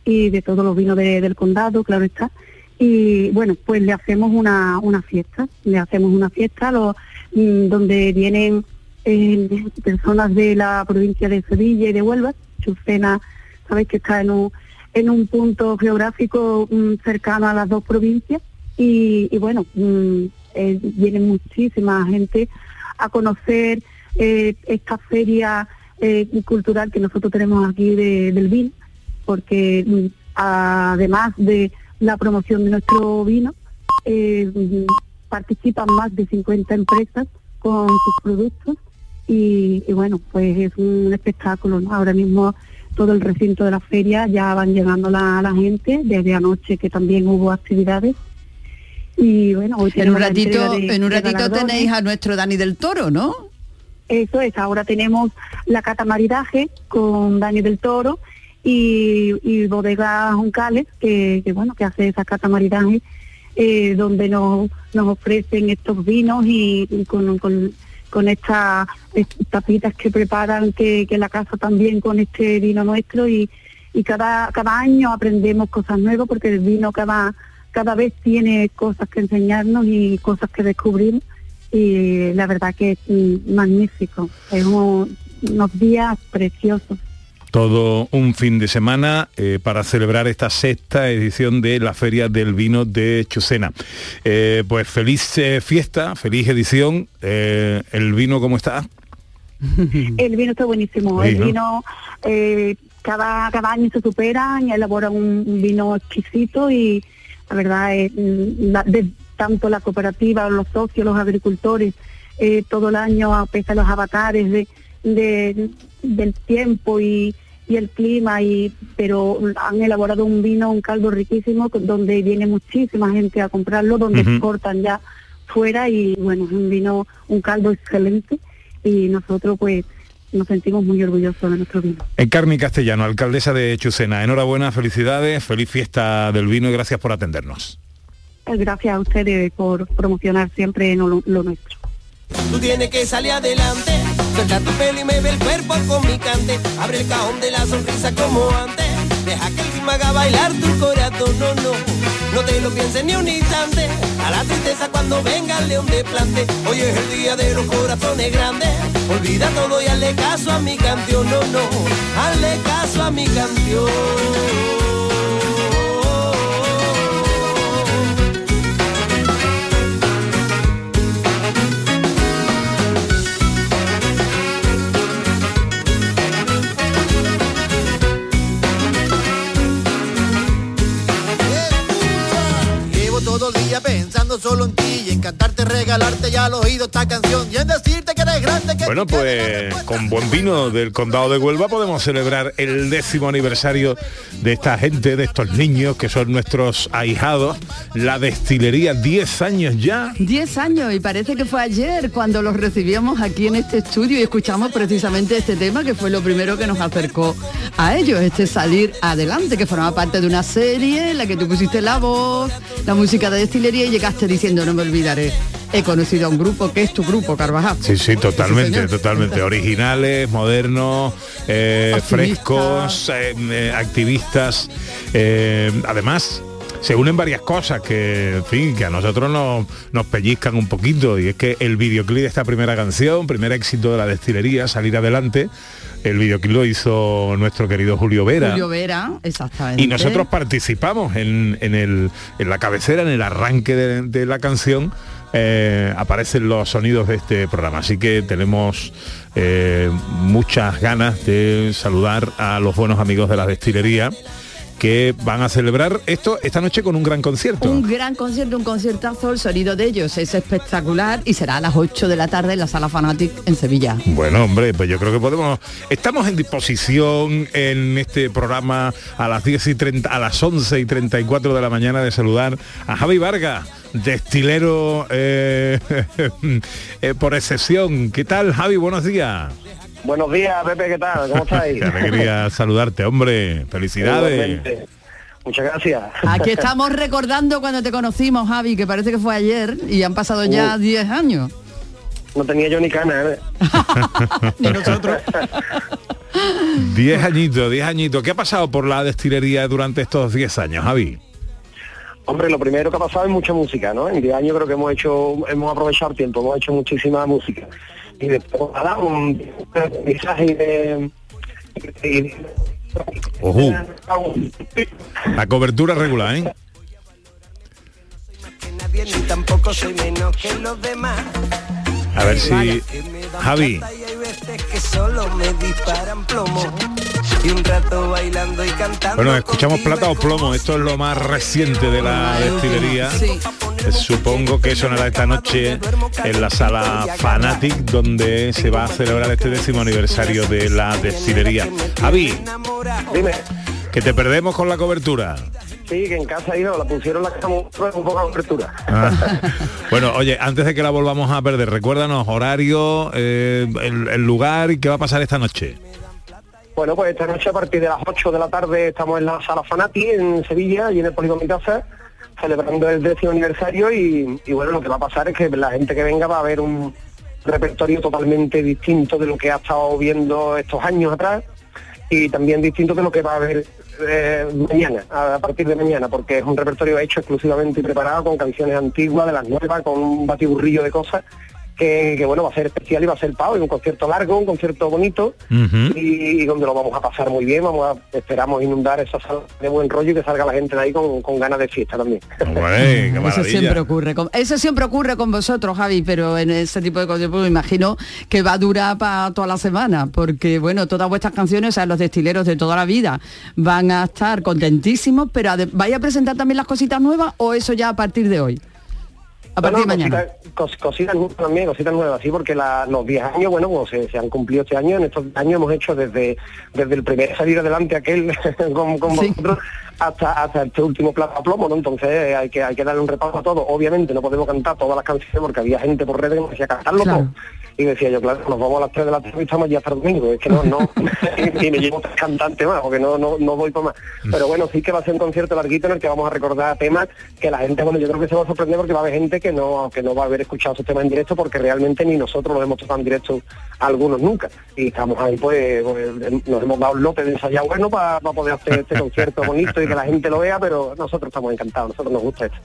y de todos los vinos de- del condado, claro está. Y bueno, pues le hacemos una, una fiesta, le hacemos una fiesta lo- mm, donde vienen eh, personas de la provincia de Sevilla y de Huelva. Chucena, sabéis que está en un, en un punto geográfico mm, cercano a las dos provincias y, bueno, mm, eh, viene muchísima gente a conocer eh, esta feria eh, cultural que nosotros tenemos aquí de- del vino, porque mm, además de la promoción de nuestro vino, participan más de 50 empresas con sus productos y, y bueno, pues es un espectáculo. ¿no? Ahora mismo todo el recinto de la feria ya van llegando la, la gente, desde anoche que también hubo actividades. Y bueno, hoy En un ratito, de- en un ratito tenéis a nuestro Dani del Toro, ¿no? Eso es, ahora tenemos la cata maridaje con Dani del Toro y, y Bodega Juncales, que, que, bueno, que hace esa cata maridaje, eh, donde nos, nos ofrecen estos vinos y, y con, con, con estas tapitas que preparan, que, la casa también con este vino nuestro y, y cada, cada año aprendemos cosas nuevas porque el vino cada, cada vez tiene cosas que enseñarnos y cosas que descubrir y la verdad que es magnífico, es un- unos días preciosos. Todo un fin de semana eh, para celebrar esta sexta edición de la Feria del Vino de Chucena. Eh, pues feliz eh, fiesta, feliz edición. ¿El vino cómo está? El vino está buenísimo, Sí, el ¿no? vino eh, cada, cada año se superan y elaboran un, un vino exquisito y la verdad es la- de tanto la cooperativa, los socios, los agricultores, eh, todo el año a pesar de los avatares de, de- del tiempo y, y el clima y pero han elaborado un vino, un caldo riquísimo donde viene muchísima gente a comprarlo, donde Ujú. exportan ya fuera y bueno, es un vino, un caldo excelente y nosotros pues nos sentimos muy orgullosos de nuestro vino. Encarni Castellano, alcaldesa de Chucena. Enhorabuena, felicidades, feliz fiesta del vino y gracias por atendernos. Eh, Gracias a ustedes por promocionar siempre lo, lo nuestro. Tú tienes que salir adelante, suelta tu pelo y me ve el cuerpo con mi cante. Abre el cajón de la sonrisa como antes. Deja que el ritmo haga bailar tu corazón, no, no. No te lo pienses ni un instante. A la tristeza cuando venga el león de plante. Hoy es el día de los corazones grandes. Olvida todo y hazle caso a mi canción, no, no. Hazle caso a mi canción. Día pensando solo en ti y en cantarte, regalarte ya al oído esta canción y en decirte que eres grande, que Bueno, pues con buen vino del condado de Huelva podemos celebrar el décimo aniversario de esta gente, de estos niños que son nuestros ahijados. La destilería, 10 años ya. 10 años y parece que fue ayer cuando los recibíamos aquí en este estudio y escuchamos precisamente este tema que fue lo primero que nos acercó a ellos, este salir adelante, que formaba parte de una serie en la que tú pusiste la voz, la música de destilería y llegaste diciendo no me olvidaré. He conocido a un grupo que es tu grupo, Carvajal. Sí, sí, totalmente, totalmente. Originales, modernos, eh, frescos, eh, eh, activistas. eh, además, se unen varias cosas que, en fin, que a nosotros nos, nos pellizcan un poquito. Y es que el videoclip de esta primera canción, primer éxito de la destilería, salir adelante, el videoclip lo hizo nuestro querido Julio Vera. Julio Vera, exactamente. Y nosotros participamos en, en el- en la cabecera, en el arranque de, de la canción, eh, aparecen los sonidos de este programa. Así que tenemos eh, muchas ganas de saludar a los buenos amigos de la destilería que van a celebrar esto esta noche con un gran concierto. Un gran concierto, un conciertazo, el sonido de ellos es espectacular y será a las 8 de la tarde en la Sala Fanatic en Sevilla. Bueno, hombre, pues yo creo que podemos. Estamos en disposición en este programa a las 10 y 30, a las 11 y 34 de la mañana de saludar a Javi Vargas, destilero eh, eh, por excepción. ¿Qué tal, Javi? Buenos días. Buenos días, Pepe, ¿qué tal? ¿Cómo estáis? Qué alegría saludarte, hombre. Felicidades. Muchas gracias. Aquí estamos recordando cuando te conocimos, Javi, que parece que fue ayer y han pasado ya Uh. 10 años. No tenía yo ni cana, ¿eh? Ni nosotros. Diez añitos, diez añitos. ¿Qué ha pasado por la destilería durante estos 10 años, Javi? Hombre, lo primero que ha pasado es mucha música, ¿no? En 10 años creo que hemos hecho, hemos aprovechado el tiempo, hemos hecho muchísima música. Y después, nada, un mensaje de... y- Ojú. La cobertura regular, ¿eh? Nadie ni tampoco soy menos que los demás. A ver si... Javi, Y un rato bailando y cantando. bueno, escuchamos plata o plomo. Esto es lo más reciente de la destilería. Eh, Supongo que sonará esta noche en la sala Fanatic, donde se va a celebrar este décimo aniversario de la destilería. Javi, Dime. que te perdemos con la cobertura. Sí, que en casa ido, la pusieron la cama un poco de apertura. Ah. Bueno, oye, antes de que la volvamos a perder, recuérdanos horario, eh, el, el lugar y qué va a pasar esta noche. Bueno, pues esta noche a partir de las 8 de la tarde estamos en la sala Fanati en Sevilla y en el Polígono Casa celebrando el décimo aniversario y, y bueno, lo que va a pasar es que la gente que venga va a ver un repertorio totalmente distinto de lo que ha estado viendo estos años atrás y también distinto de lo que va a ver mañana, a partir de mañana, porque es un repertorio hecho exclusivamente y preparado con canciones antiguas, de las nuevas, con un batiburrillo de cosas que, que, bueno, va a ser especial y va a ser pavo, y un concierto largo, un concierto bonito y, y donde lo vamos a pasar muy bien, vamos a, esperamos inundar esa sala de buen rollo y que salga la gente de ahí con, con ganas de fiesta también. Eso siempre ocurre con, eso siempre ocurre con vosotros, Javi, pero en ese tipo de cosas pues, me imagino que va a durar para toda la semana, porque bueno, todas vuestras canciones, o sea, los destileros de toda la vida, van a estar contentísimos, pero ¿vais a presentar también las cositas nuevas o eso ya a partir de hoy? A No, partir no, de mañana. Cositas, cos- cositas nuevas también, cositas nuevas, sí, porque la- los 10 años, bueno, como se, se han cumplido este año, en estos años hemos hecho desde, desde el primer salir adelante aquel con, con vosotros hasta, hasta este último plato a plomo, ¿no? Entonces eh, hay que, hay que darle un repaso a todo. Obviamente no podemos cantar todas las canciones porque había gente por redes que nos decía cantarlo todo. Y decía yo, claro, nos vamos a las 3 de la tarde y estamos ya hasta el domingo. Es que no, no, y me llevo tres cantantes más, porque no, no, no voy para más. Pero bueno, sí que va a ser un concierto larguito en el que vamos a recordar temas que la gente, bueno, yo creo que se va a sorprender porque va a haber gente que no, que no va a haber escuchado esos temas en directo porque realmente ni nosotros los hemos tocado en directo algunos nunca. Y estamos ahí, pues, pues, nos hemos dado el lote de ensayar bueno para poder hacer este concierto bonito y que la gente lo vea, pero nosotros estamos encantados, nosotros nos gusta esto.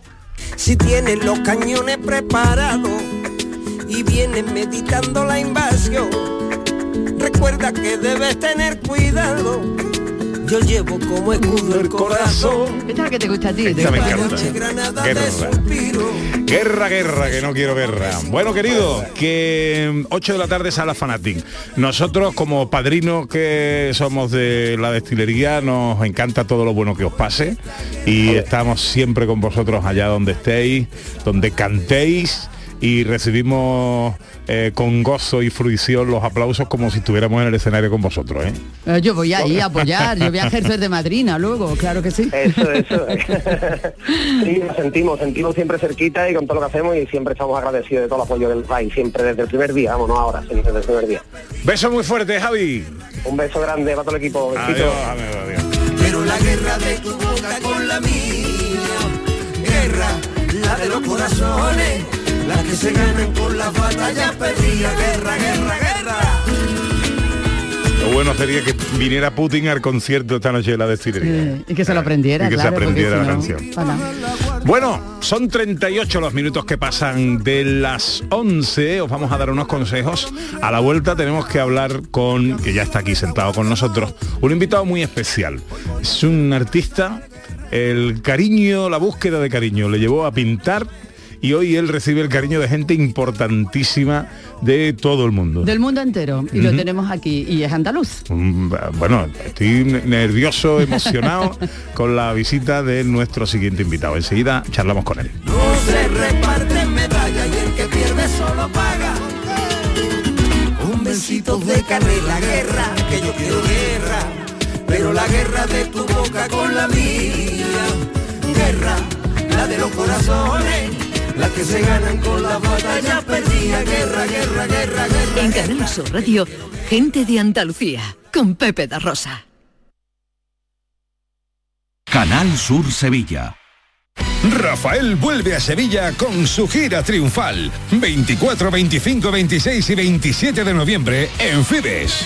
Si tienes los cañones preparados y vienes meditando la invasión, recuerda que debes tener cuidado. Yo llevo como escudo el corazón. Esta es la que te gusta a ti. Esta me encanta. Granada Guerra. de suspiro. Guerra, guerra, que no quiero guerra. Bueno, querido, que 8 de la tarde sala Fanatic. Nosotros, como padrinos que somos de la destilería, nos encanta todo lo bueno que os pase y estamos siempre con vosotros allá donde estéis, donde cantéis y recibimos eh, con gozo y fruición los aplausos como si estuviéramos en el escenario con vosotros. ¿eh? Eh, Yo voy ahí a apoyar, yo voy a ejercer de madrina luego, claro que sí. Eso, eso. sí, lo sentimos, sentimos siempre cerquita y con todo lo que hacemos y siempre estamos agradecidos de todo el apoyo del país, siempre desde el primer día, vamos, no ahora, siempre desde el primer día. Beso muy fuerte, Javi. Un beso grande para todo el equipo. Adiós, adiós. Pero la guerra de tu boca con la mía, guerra, la de los corazones, la que se ganan con las batallas perdidas, guerra, guerra, guerra. Lo bueno sería que viniera Putin al concierto esta noche de la destilería. Y que se lo aprendiera, Y que se claro, porque aprendiera si la no, canción. para. Bueno, son 38 los minutos que pasan de las 11. Os vamos a dar unos consejos. A la vuelta tenemos que hablar con, que ya está aquí sentado con nosotros, un invitado muy especial. Es un artista, el cariño, la búsqueda de cariño le llevó a pintar y hoy él recibe el cariño de gente importantísima de todo el mundo. Del mundo entero. Y lo Ujú. tenemos aquí. Y es andaluz. Mm, Bueno, estoy nervioso, emocionado con la visita de nuestro siguiente invitado. Enseguida charlamos con él. No se reparten medallas y el que pierde solo paga. Un besito de canela, guerra, que yo quiero guerra, pero la guerra de tu boca con la mía. Guerra, la de los corazones, la que se ganan con las batallas perdidas. Guerra, guerra, guerra, guerra. En Canal Sur Radio, gente de Andalucía, con Pepe da Rosa. Canal Sur Sevilla. Rafael vuelve a Sevilla con su gira triunfal. 24, 25, 26 y 27 de noviembre en Fibes.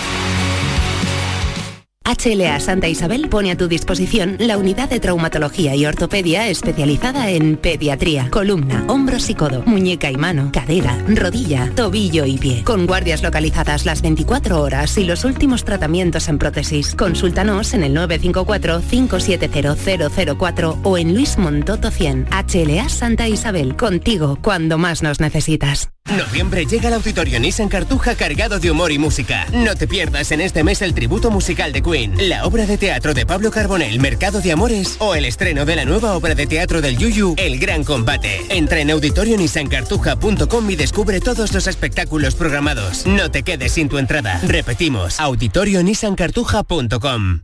HLA Santa Isabel pone a tu disposición la unidad de traumatología y ortopedia especializada en pediatría, columna, hombros y codo, muñeca y mano, cadera, rodilla, tobillo y pie. Con guardias localizadas las 24 horas y los últimos tratamientos en prótesis. Consúltanos en el 954-570004 o en Luis Montoto 100. HLA Santa Isabel, contigo cuando más nos necesitas. Noviembre llega el Auditorio Nissan Cartuja cargado de humor y música. No te pierdas en este mes el tributo musical de Queen, la obra de teatro de Pablo Carbonell, Mercado de Amores o el estreno de la nueva obra de teatro del Yuyu, El Gran Combate. Entra en auditorionissancartuja.com y descubre todos los espectáculos programados. No te quedes sin tu entrada. Repetimos, auditorionissancartuja.com.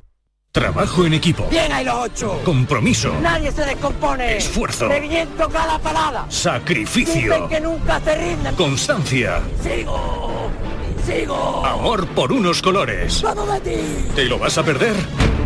Trabajo en equipo. Bien hay los ocho. Compromiso. Nadie se descompone. Esfuerzo. De viento cada parada. Sacrificio. Dicen que nunca se rinden. Constancia. Sigo. Sigo. Amor por unos colores. ¡Vamos, Betis! ¿Te lo vas a perder?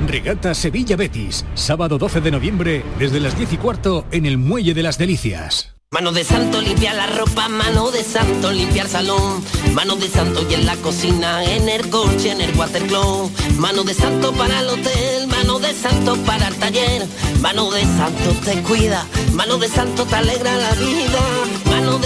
Regata Sevilla Betis. Sábado 12 de noviembre desde las 10 y cuarto en el Muelle de las Delicias. Mano de santo limpia la ropa, mano de santo limpia el salón, mano de santo y en la cocina, en el coche, en el watercloak, mano de santo para el hotel, mano de santo para el taller, mano de santo te cuida, mano de santo te alegra la vida, mano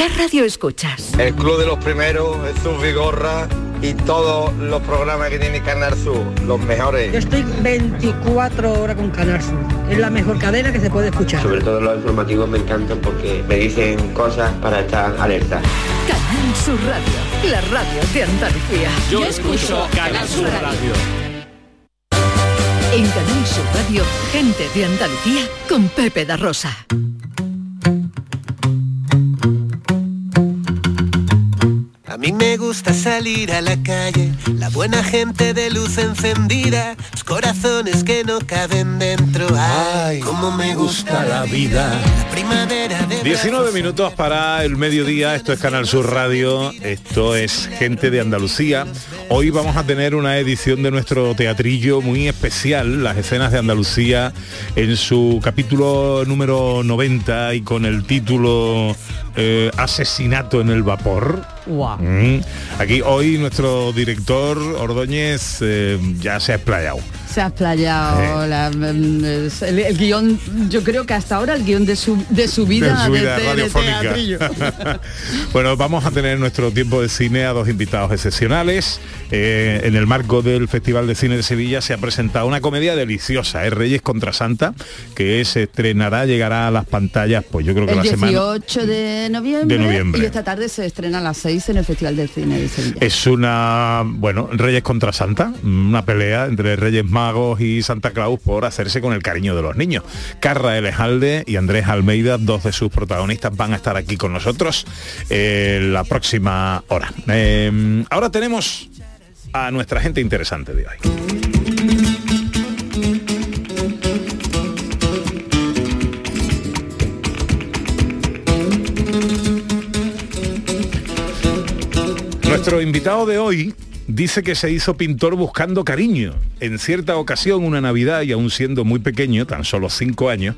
¿Qué radio escuchas? El Club de los Primeros, Jesús Vigorra y todos los programas que tiene Canal Sur, los mejores. Yo estoy 24 horas con Canal Sur. Es la mejor cadena que se puede escuchar. Sobre todo los informativos me encantan porque me dicen cosas para estar alerta. Canal Sur Radio, la radio de Andalucía. Yo, escucho Canal Sur Radio. En Canal Sur Radio, gente de Andalucía con Pepe da Rosa. Mí me gusta salir a la calle, la buena gente de luz encendida, los corazones que no caben dentro. Ay, cómo me gusta la vida. La primavera de 19 minutos para el mediodía, esto es Canal Sur Radio, esto es Gente de Andalucía. Hoy vamos a tener una edición de nuestro teatrillo muy especial, las escenas de Andalucía en su capítulo número 90 y con el título eh, Asesinato en el vapor. Mm. Aquí hoy nuestro director Ordóñez eh, ya se ha explayado. Se ha explayado el, el guion, yo creo que hasta ahora el guion de su, de su vida, de su vida de, bueno, vamos a tener en nuestro tiempo de cine a dos invitados excepcionales. Eh, en el marco del Festival de Cine de Sevilla se ha presentado una comedia deliciosa, es Reyes contra Santa, que se estrenará, llegará a las pantallas, pues yo creo que El la semana. 18 de noviembre, De noviembre. y esta tarde se estrena a las 6 en el Festival del Cine de Sevilla. Es una, bueno, Reyes contra Santa, una pelea entre Reyes Magos y Santa Claus por hacerse con el cariño de los niños. Carra Elejalde y Andrés Almeida, dos de sus protagonistas, van a estar aquí con nosotros eh, la próxima hora. Eh, ahora tenemos a nuestra gente interesante de hoy. Nuestro invitado de hoy dice que se hizo pintor buscando cariño. En cierta ocasión, una Navidad, y aún siendo muy pequeño, tan solo cinco años,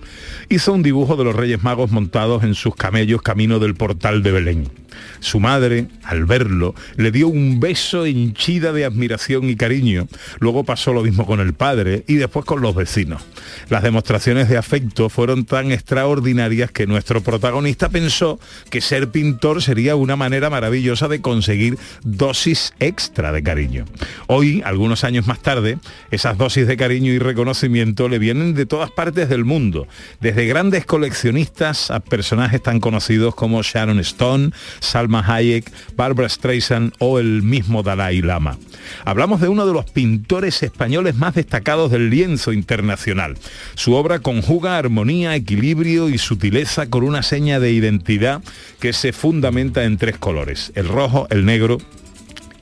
hizo un dibujo de los Reyes Magos montados en sus camellos camino del portal de Belén. Su madre, al verlo, le dio un beso henchida de admiración y cariño. Luego pasó lo mismo con el padre y después con los vecinos. Las demostraciones de afecto fueron tan extraordinarias que nuestro protagonista pensó que ser pintor sería una manera maravillosa de conseguir dosis extra de cariño. Hoy, algunos años más tarde, esas dosis de cariño y reconocimiento le vienen de todas partes del mundo, desde grandes coleccionistas a personajes tan conocidos como Sharon Stone, Salma Hayek, Barbara Streisand o el mismo Dalai Lama. Hablamos de uno de los pintores españoles más destacados del lienzo internacional. Su obra conjuga armonía, equilibrio y sutileza con una seña de identidad que se fundamenta en tres colores, el rojo, el negro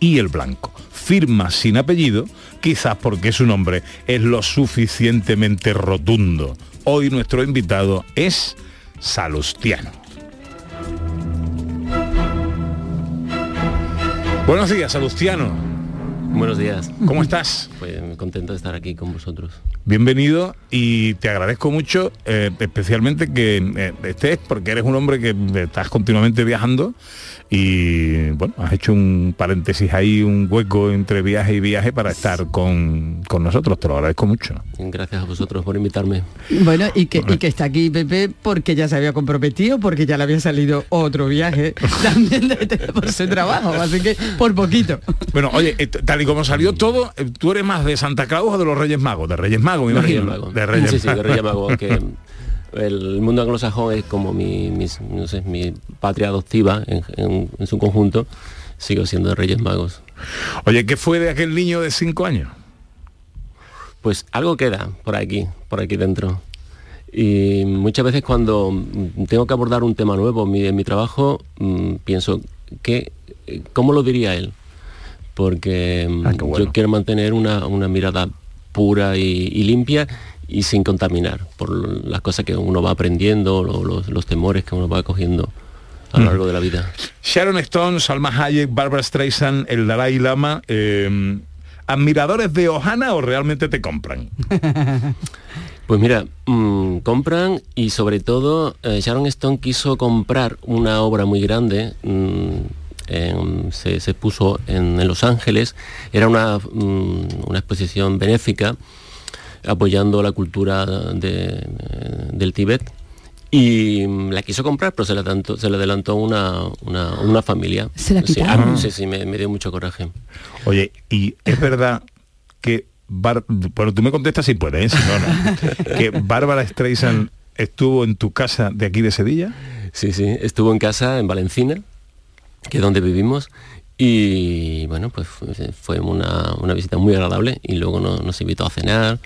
y el blanco. Firma sin apellido, quizás porque su nombre es lo suficientemente rotundo. Hoy nuestro invitado es Salustiano. Buenos días, Salustiano. Buenos días. ¿Cómo estás? Pues contento de estar aquí con vosotros. Bienvenido y te agradezco mucho, eh, especialmente que eh, estés, porque eres un hombre que estás continuamente viajando y bueno, has hecho un paréntesis ahí, un hueco entre viaje y viaje para estar con, con nosotros, te lo agradezco mucho. Gracias a vosotros por invitarme. Bueno, y que, y que está aquí Pepe porque ya se había comprometido, porque ya le había salido otro viaje también de- de- por su trabajo, así que por poquito. Bueno, oye, eh, tal y como salió todo, ¿tú eres más de Santa Claus o de los Reyes Magos? De Reyes Magos, me De imagino. Reyes Magos. De Reyes sí, sí, de. Reyes Magos, aunque el mundo anglosajón es como mi, mis- no sé, mi patria adoptiva en, en- en su conjunto, sigo siendo de Reyes Magos. Oye, ¿qué fue de aquel niño de cinco años? Pues algo queda por aquí, por aquí dentro. Y muchas veces cuando tengo que abordar un tema nuevo en mi, en mi trabajo, mm, pienso, que, ¿cómo lo diría él? Porque mm, yo quiero mantener una, una mirada pura y, y limpia y sin contaminar por las cosas que uno va aprendiendo, lo- los, los temores que uno va cogiendo a lo largo de la vida. Sharon Stone, Salma Hayek, Barbara Streisand, el Dalai Lama, eh, ¿admiradores de Ohana o realmente te compran? Pues mira, mm, compran y sobre todo eh, Sharon Stone quiso comprar una obra muy grande. mm, en- se, se puso en, en Los Ángeles. Era una, mm, una exposición benéfica apoyando la cultura de- del Tíbet. Y mm, la quiso comprar, pero se le adelantó, se le adelantó una, una, una familia. Se la Sí, ah, sí, sí, me, me dio mucho coraje. Oye, y es verdad que... Bar- bueno, tú me contestas si puedes, ¿eh? si no, no. que Bárbara Streisand estuvo en tu casa de aquí de Sevilla. Sí, sí, estuvo en casa en Valencina, que es donde vivimos, y bueno, pues fue, fue una, una visita muy agradable y luego nos, nos invitó a cenar.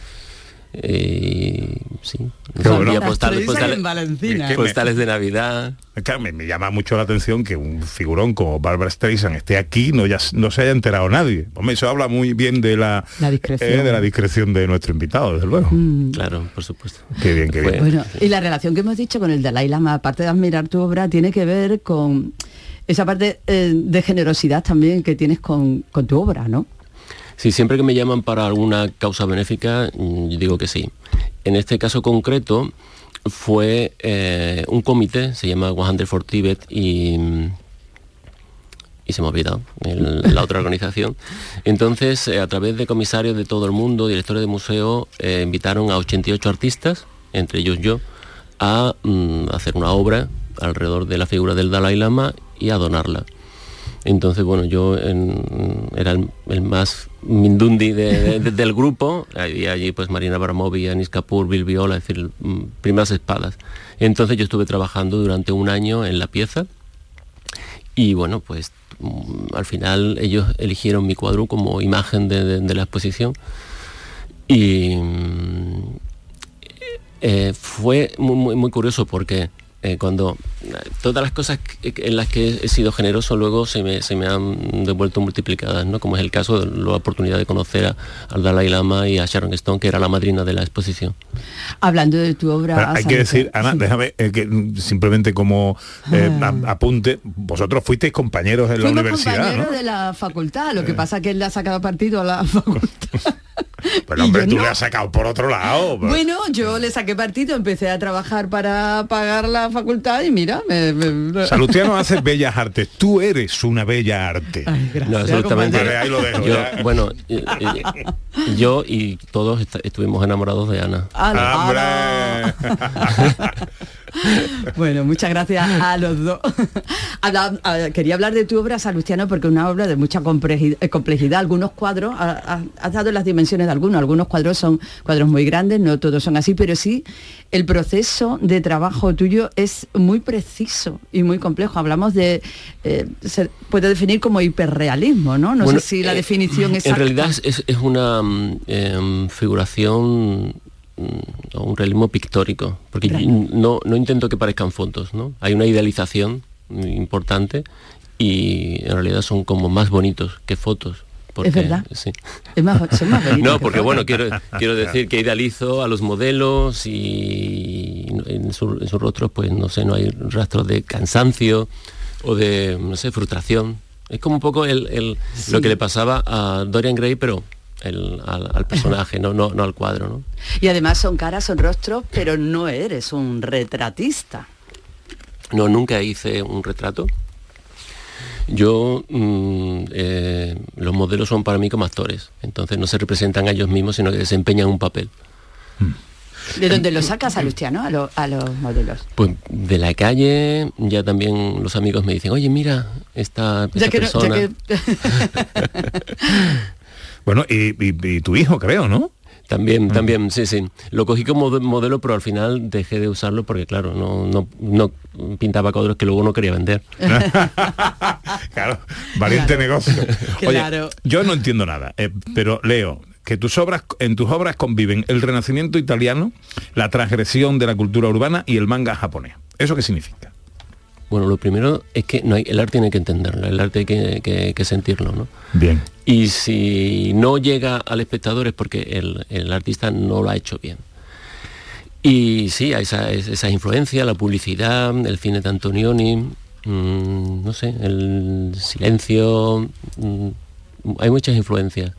eh, sí, bueno. postales, postales, en Valencina. Es que me- postales de Navidad. Claro, me, me llama mucho la atención que un figurón como Barbara Streisand esté aquí, no, ya, no se haya enterado nadie. Hombre, eso habla muy bien de la, La discreción. eh, de la discreción de nuestro invitado, desde luego. Claro, por supuesto. Qué bien, qué bien. Bueno, y la relación que hemos dicho con el Dalai Lama, aparte de admirar tu obra, tiene que ver con esa parte eh, de generosidad también que tienes con, con tu obra, ¿no? Sí, siempre que me llaman para alguna causa benéfica, mm, yo digo que sí. En este caso concreto fue eh, un comité, se llama 100 for Tibet y, y se me ha olvidado la otra organización. Entonces, eh, a través de comisarios de todo el mundo, directores de museo, invitaron a 88 artistas, entre ellos yo, a mm, hacer una obra alrededor de la figura del Dalai Lama y a donarla. Entonces, bueno, yo era el, más mindundi de- de- del grupo, y allí pues Marina Baramovi, Anis Kapoor, Bill Viola, es decir, mm, primeras espadas. Entonces yo estuve trabajando durante un año en la pieza y bueno, pues mm, al final ellos eligieron mi cuadro como imagen de, la exposición y mm, eh, fue muy, muy curioso porque eh, cuando todas las cosas en las que he sido generoso luego se me, se me han devuelto multiplicadas, ¿no? como es el caso de la oportunidad de conocer a- al Dalai Lama y a Sharon Stone, que era la madrina de la exposición. Hablando de tu obra... Pero hay que decir, Ana, déjame eh, que simplemente como eh, a- apunte, vosotros fuisteis compañeros en la universidad, compañeros ¿no? de la facultad, lo que pasa que él le ha sacado partido a la facultad. Pero hombre, yo tú no. le has sacado por otro lado. pero- Bueno, yo le saqué partido, empecé a trabajar para pagar la facultad y mira, me, me- Salustiano hace bellas artes. Tú eres una bella arte. No, absolutamente. Vale, ahí lo dejo, Yo, ya. bueno, yo y todos est- estuvimos enamorados de Ana. ¡Hombre! Bueno, muchas gracias a los dos. Habla- a- quería hablar de tu obra, Salustiano, porque es una obra de mucha complejidad. complejidad. Algunos cuadros, ha- ha- has dado las dimensiones de algunos, algunos cuadros son cuadros muy grandes, no todos son así, pero sí el proceso de trabajo tuyo es muy preciso y muy complejo. Hablamos de, eh, se puede definir como hiperrealismo, ¿no? No Bueno, sé si la eh, definición exacta. En realidad es, es- es una mm, em, figuración o un realismo pictórico, porque Claro. no, no intento que parezcan fotos, ¿no? Hay una idealización mm, importante y en realidad son como más bonitos que fotos. porque- verdad. Sí. Es más, son más bonitos No, que porque bueno, quiero, quiero decir que idealizo a los modelos y en, su- sus rostros, pues no sé, no hay rastros de cansancio o de, no sé, frustración. Es como un poco el, el- Sí. lo que le pasaba a Dorian Gray, pero el- al, al personaje, no, no, no al cuadro, ¿no? Y además son caras, son rostros, pero no eres un retratista. No, nunca hice un retrato. Yo, mm, eh, los modelos son para mí como actores, entonces no se representan a ellos mismos, sino que desempeñan un papel. ¿De dónde lo sacas, Alustiano, a, lo- a los modelos? Pues de la calle ya también los amigos me dicen, oye, mira, esta, esta Ya que no- ya persona... que- Bueno, y, y- y tu hijo, creo, ¿no? También, también, sí, sí. Lo cogí como de- modelo, pero al final dejé de usarlo porque, claro, no, no, no pintaba cuadros que luego no quería vender. Claro, valiente negocio. Oye, Claro. yo no entiendo nada, eh, pero leo que tus obras, en tus obras conviven el renacimiento italiano, la transgresión de la cultura urbana y el manga japonés. ¿Eso qué significa? Bueno, lo primero es que no hay, el arte hay que entenderlo, el arte hay que, que- que sentirlo, ¿no? Bien. Y si no llega al espectador es porque el, el artista no lo ha hecho bien. Y sí, hay esa, es- esa influencia, la publicidad, el cine de Antonioni, mm, no sé, el silencio, mm, hay muchas influencias.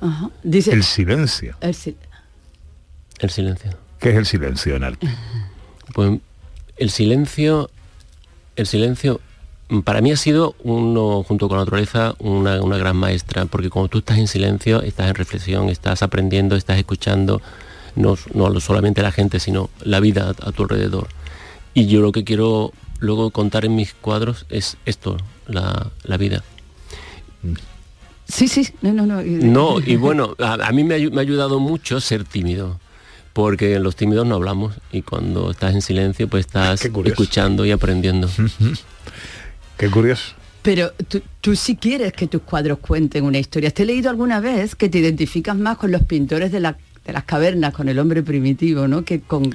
Ajá. Dice, El silencio. el sil- El silencio. ¿Qué es el silencio en arte? Pues el silencio, el silencio mm, para mí ha sido uno, junto con la naturaleza, una, una gran maestra, porque cuando tú estás en silencio, estás en reflexión, estás aprendiendo, estás escuchando, no, no solamente la gente, sino la vida a, a tu alrededor. Y yo lo que quiero luego contar en mis cuadros es esto, la, la vida. Sí, sí, no, no, no. No, y bueno, a, a mí me ha, me ha ayudado mucho ser tímido, porque los tímidos no hablamos y cuando estás en silencio pues estás escuchando y aprendiendo. Qué curioso. Pero tú, tú sí quieres que tus cuadros cuenten una historia. Te he leído alguna vez que te identificas más con los pintores de, la- de las cavernas, con el hombre primitivo, ¿no? Que con,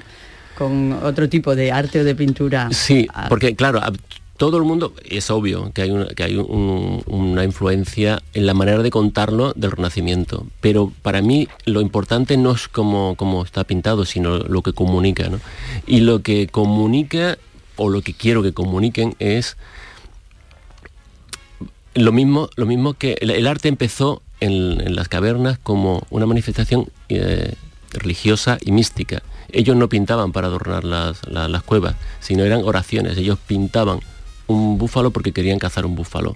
con otro tipo de arte o de pintura. Sí, Ah, porque claro, todo el mundo, es obvio que hay, una, que hay un- una influencia en la manera de contarlo del Renacimiento, pero para mí lo importante no es cómo, cómo está pintado, sino lo que comunica. ¿no? Y lo que comunica, o lo que quiero que comuniquen, es lo mismo, lo mismo que el, arte empezó en, las cavernas como una manifestación eh, religiosa y mística. Ellos no pintaban para adornar las, la- las cuevas, sino eran oraciones. Ellos pintaban un búfalo porque querían cazar un búfalo.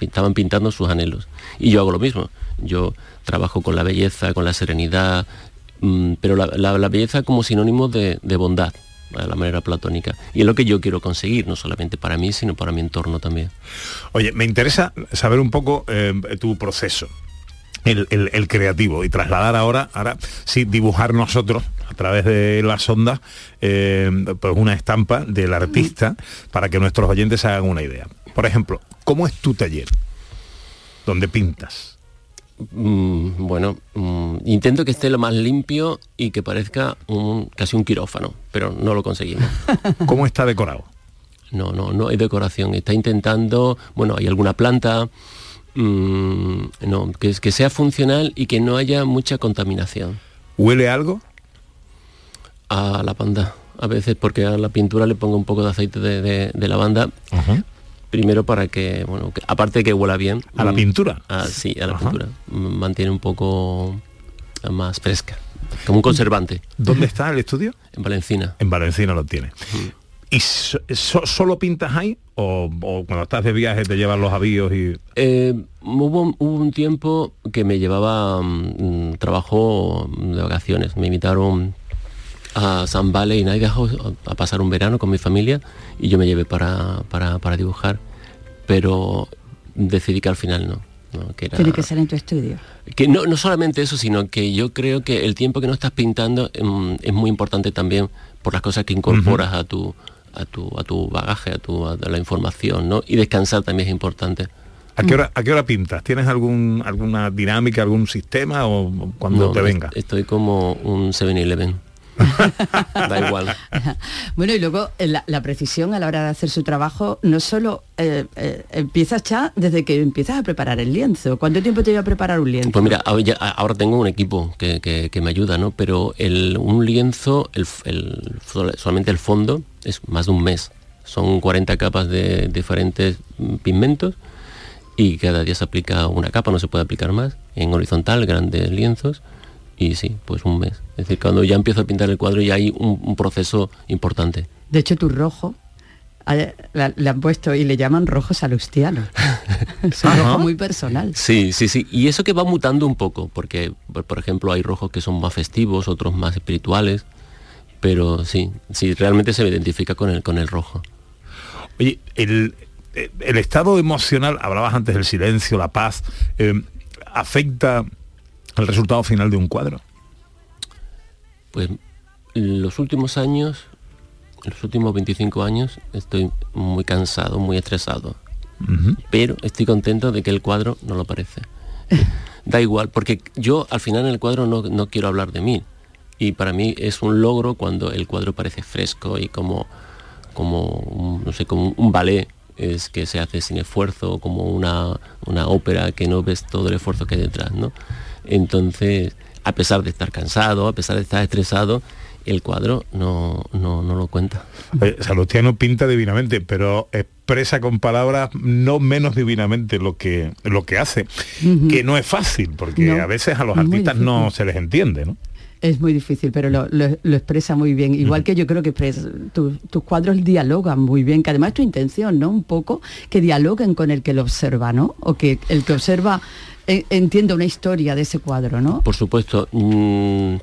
Estaban pintando sus anhelos. Y yo hago lo mismo. Yo trabajo con la belleza, con la serenidad, mm, pero la, la- belleza como sinónimo de, de bondad, a la manera platónica. Y es lo que yo quiero conseguir, no solamente para mí, sino para mi entorno también. Oye, me interesa saber un poco eh, tu proceso. El, el- el creativo y trasladar ahora, ahora sí, dibujar nosotros a través de las ondas eh, pues una estampa del artista para que nuestros oyentes hagan una idea. Por ejemplo, ¿cómo es tu taller? Donde pintas. Mm, bueno, mm, intento que esté lo más limpio y que parezca un, casi un quirófano, pero no lo conseguimos. ¿Cómo está decorado? No, no, no hay decoración. Está intentando, bueno, hay alguna planta, mm, no, que, que sea funcional y que no haya mucha contaminación. ¿Huele algo? A lavanda. A veces porque a la pintura le pongo un poco de aceite de, de- de lavanda. Primero para que, bueno, que- aparte de que huela bien. ¿A la mm, pintura? ah, sí, a la pintura. Mm, Mantiene un poco más fresca. Como un conservante. ¿Dónde está el estudio? En Valencina. En Valencina lo tiene. ¿Y so- so- solo pintas ahí? O, o cuando estás de viaje te llevan los avíos y... Eh, hubo, hubo un tiempo que me llevaba mm, trabajo de vacaciones. Me invitaron a San Vale y Idaho a pasar un verano con mi familia y yo me llevé para, para, para dibujar, pero decidí que al final no. no, que era- Tiene que ser en tu estudio. que no, no solamente eso, sino que yo creo que el tiempo que no estás pintando mm, es muy importante también por las cosas que incorporas a tu a tu a tu bagaje, a tu a la información, ¿no? Y descansar también es importante. ¿A qué hora, a qué hora pintas? ¿Tienes algún, alguna dinámica, algún sistema o cuando No, te venga? est- Estoy como un 7-Eleven. da igual. Bueno, y luego eh, la, la precisión a la hora de hacer su trabajo no solo eh, eh, empiezas ya desde que empiezas a preparar el lienzo. ¿Cuánto tiempo te lleva a preparar un lienzo? Pues mira, ahora ya- ahora tengo un equipo que, que- que me ayuda, ¿no? Pero el, un lienzo, el, el- sol- solamente el fondo, es más de un mes. Son 40 capas de diferentes pigmentos y cada día se aplica una capa, no se puede aplicar más. En horizontal, grandes lienzos. Y sí, pues un mes. Es decir, cuando ya empiezo a pintar el cuadro ya hay un, un proceso importante. De hecho, tu rojo eh, le han puesto y le llaman rojo salustiano. es un rojo muy personal. Sí, sí, sí. Y eso que va mutando un poco, porque, por por ejemplo, hay rojos que son más festivos, otros más espirituales, pero sí, sí, realmente se me identifica con el, con el rojo. Oye, el, el estado emocional, hablabas antes del silencio, la paz, eh, afecta al resultado final de un cuadro. Pues los últimos años, los últimos 25 años, estoy muy cansado, muy estresado. Pero estoy contento de que el cuadro no lo parece. da igual, porque yo al final en el cuadro no, no quiero hablar de mí. Y para mí es un logro cuando el cuadro parece fresco y como, como un, no sé, como un ballet es que se hace sin esfuerzo, como una, una ópera que no ves todo el esfuerzo que hay detrás, ¿no? Entonces, a pesar de estar cansado, a pesar de estar estresado, el cuadro no, no, no lo cuenta. Oye, Salustiano pinta divinamente, pero expresa con palabras no menos divinamente lo que, lo que hace, que no es fácil, porque No, a veces a los artistas no se les entiende, ¿no? Es muy difícil, pero lo, lo- lo expresa muy bien. Igual que yo creo que tu- tus cuadros dialogan muy bien, que además es tu intención, ¿no? Un poco que dialoguen con el que lo observa, ¿no? O que el que observa eh, entienda una historia de ese cuadro, ¿no? Por supuesto, mm,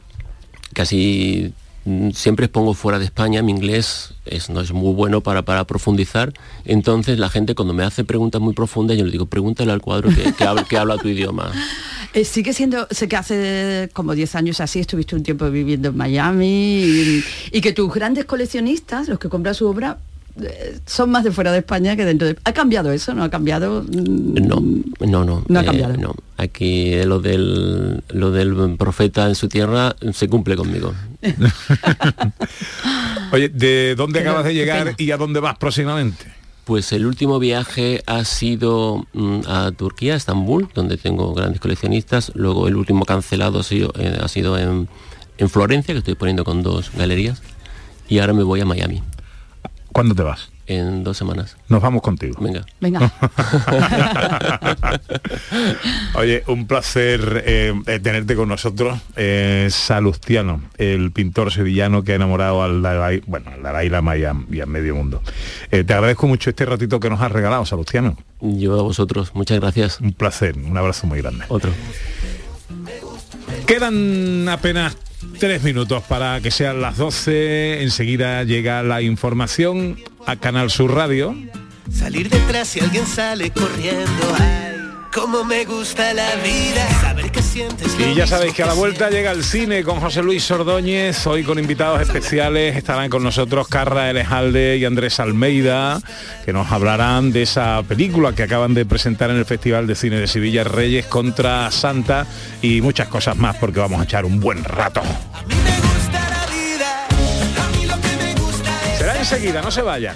casi siempre expongo fuera de España, mi inglés es, no es muy bueno para, para profundizar, entonces la gente cuando me hace preguntas muy profundas yo le digo, pregúntale al cuadro que, que habla, tu idioma. Eh, sigue siendo, sé que hace como 10 años así, estuviste un tiempo viviendo en Miami y, y que tus grandes coleccionistas, los que compran su obra, son más de fuera de España que dentro de... ¿Ha cambiado eso? ¿No ha cambiado? Mm, No, no, no. No ha eh, cambiado. no. Aquí eh, lo del, lo del profeta en su tierra se cumple conmigo. Oye, ¿de dónde acabas de llegar pena. y a dónde vas próximamente? Pues el último viaje ha sido mm, a Turquía, a Estambul, donde tengo grandes coleccionistas. Luego el último cancelado ha sido, eh, ha sido en, en Florencia, que estoy poniendo con dos galerías. Y ahora me voy a Miami. ¿Cuándo te vas? En dos semanas. Nos vamos contigo. Venga. Venga. Oye, un placer eh, eh, tenerte con nosotros. Eh, Salustiano, el pintor sevillano que ha enamorado al Dalai, bueno, al Dalai Lama y a, y a medio mundo. Eh, te agradezco mucho este ratito que nos has regalado, Salustiano. Yo a vosotros, muchas gracias. Un placer, un abrazo muy grande. Otro. Quedan apenas tres minutos para que sean las 12. Enseguida llega la información a Canal Sur Radio. Salir detrás si alguien sale corriendo. Ay, cómo me gusta la vida. Saber que sientes. Y ya sabéis que a la vuelta llega el cine con José Luis Ordóñez, hoy con invitados especiales, estarán con nosotros Carra Elejalde y Andrés Almeida, que nos hablarán de esa película que acaban de presentar en el Festival de Cine de Sevilla, Reyes contra Santa, y muchas cosas más, porque vamos a echar un buen rato. Será enseguida, no se vayan.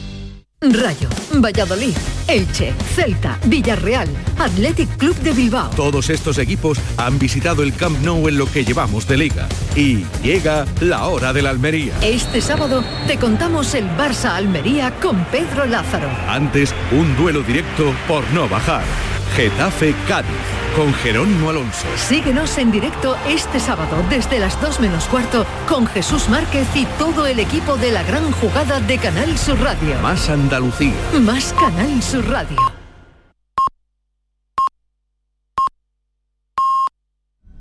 Rayo, Valladolid, Elche, Celta, Villarreal, Athletic Club de Bilbao. Todos estos equipos han visitado el Camp Nou en lo que llevamos de liga. Y llega la hora de la Almería. Este sábado te contamos el Barça Almería con Pedro Lázaro. Antes, un duelo directo por no bajar. Getafe Cádiz con Jerónimo Alonso. Síguenos en directo este sábado desde las 2 menos cuarto con Jesús Márquez y todo el equipo de la gran jugada de Canal Sur Radio. Más Andalucía. Más Canal Sur Radio.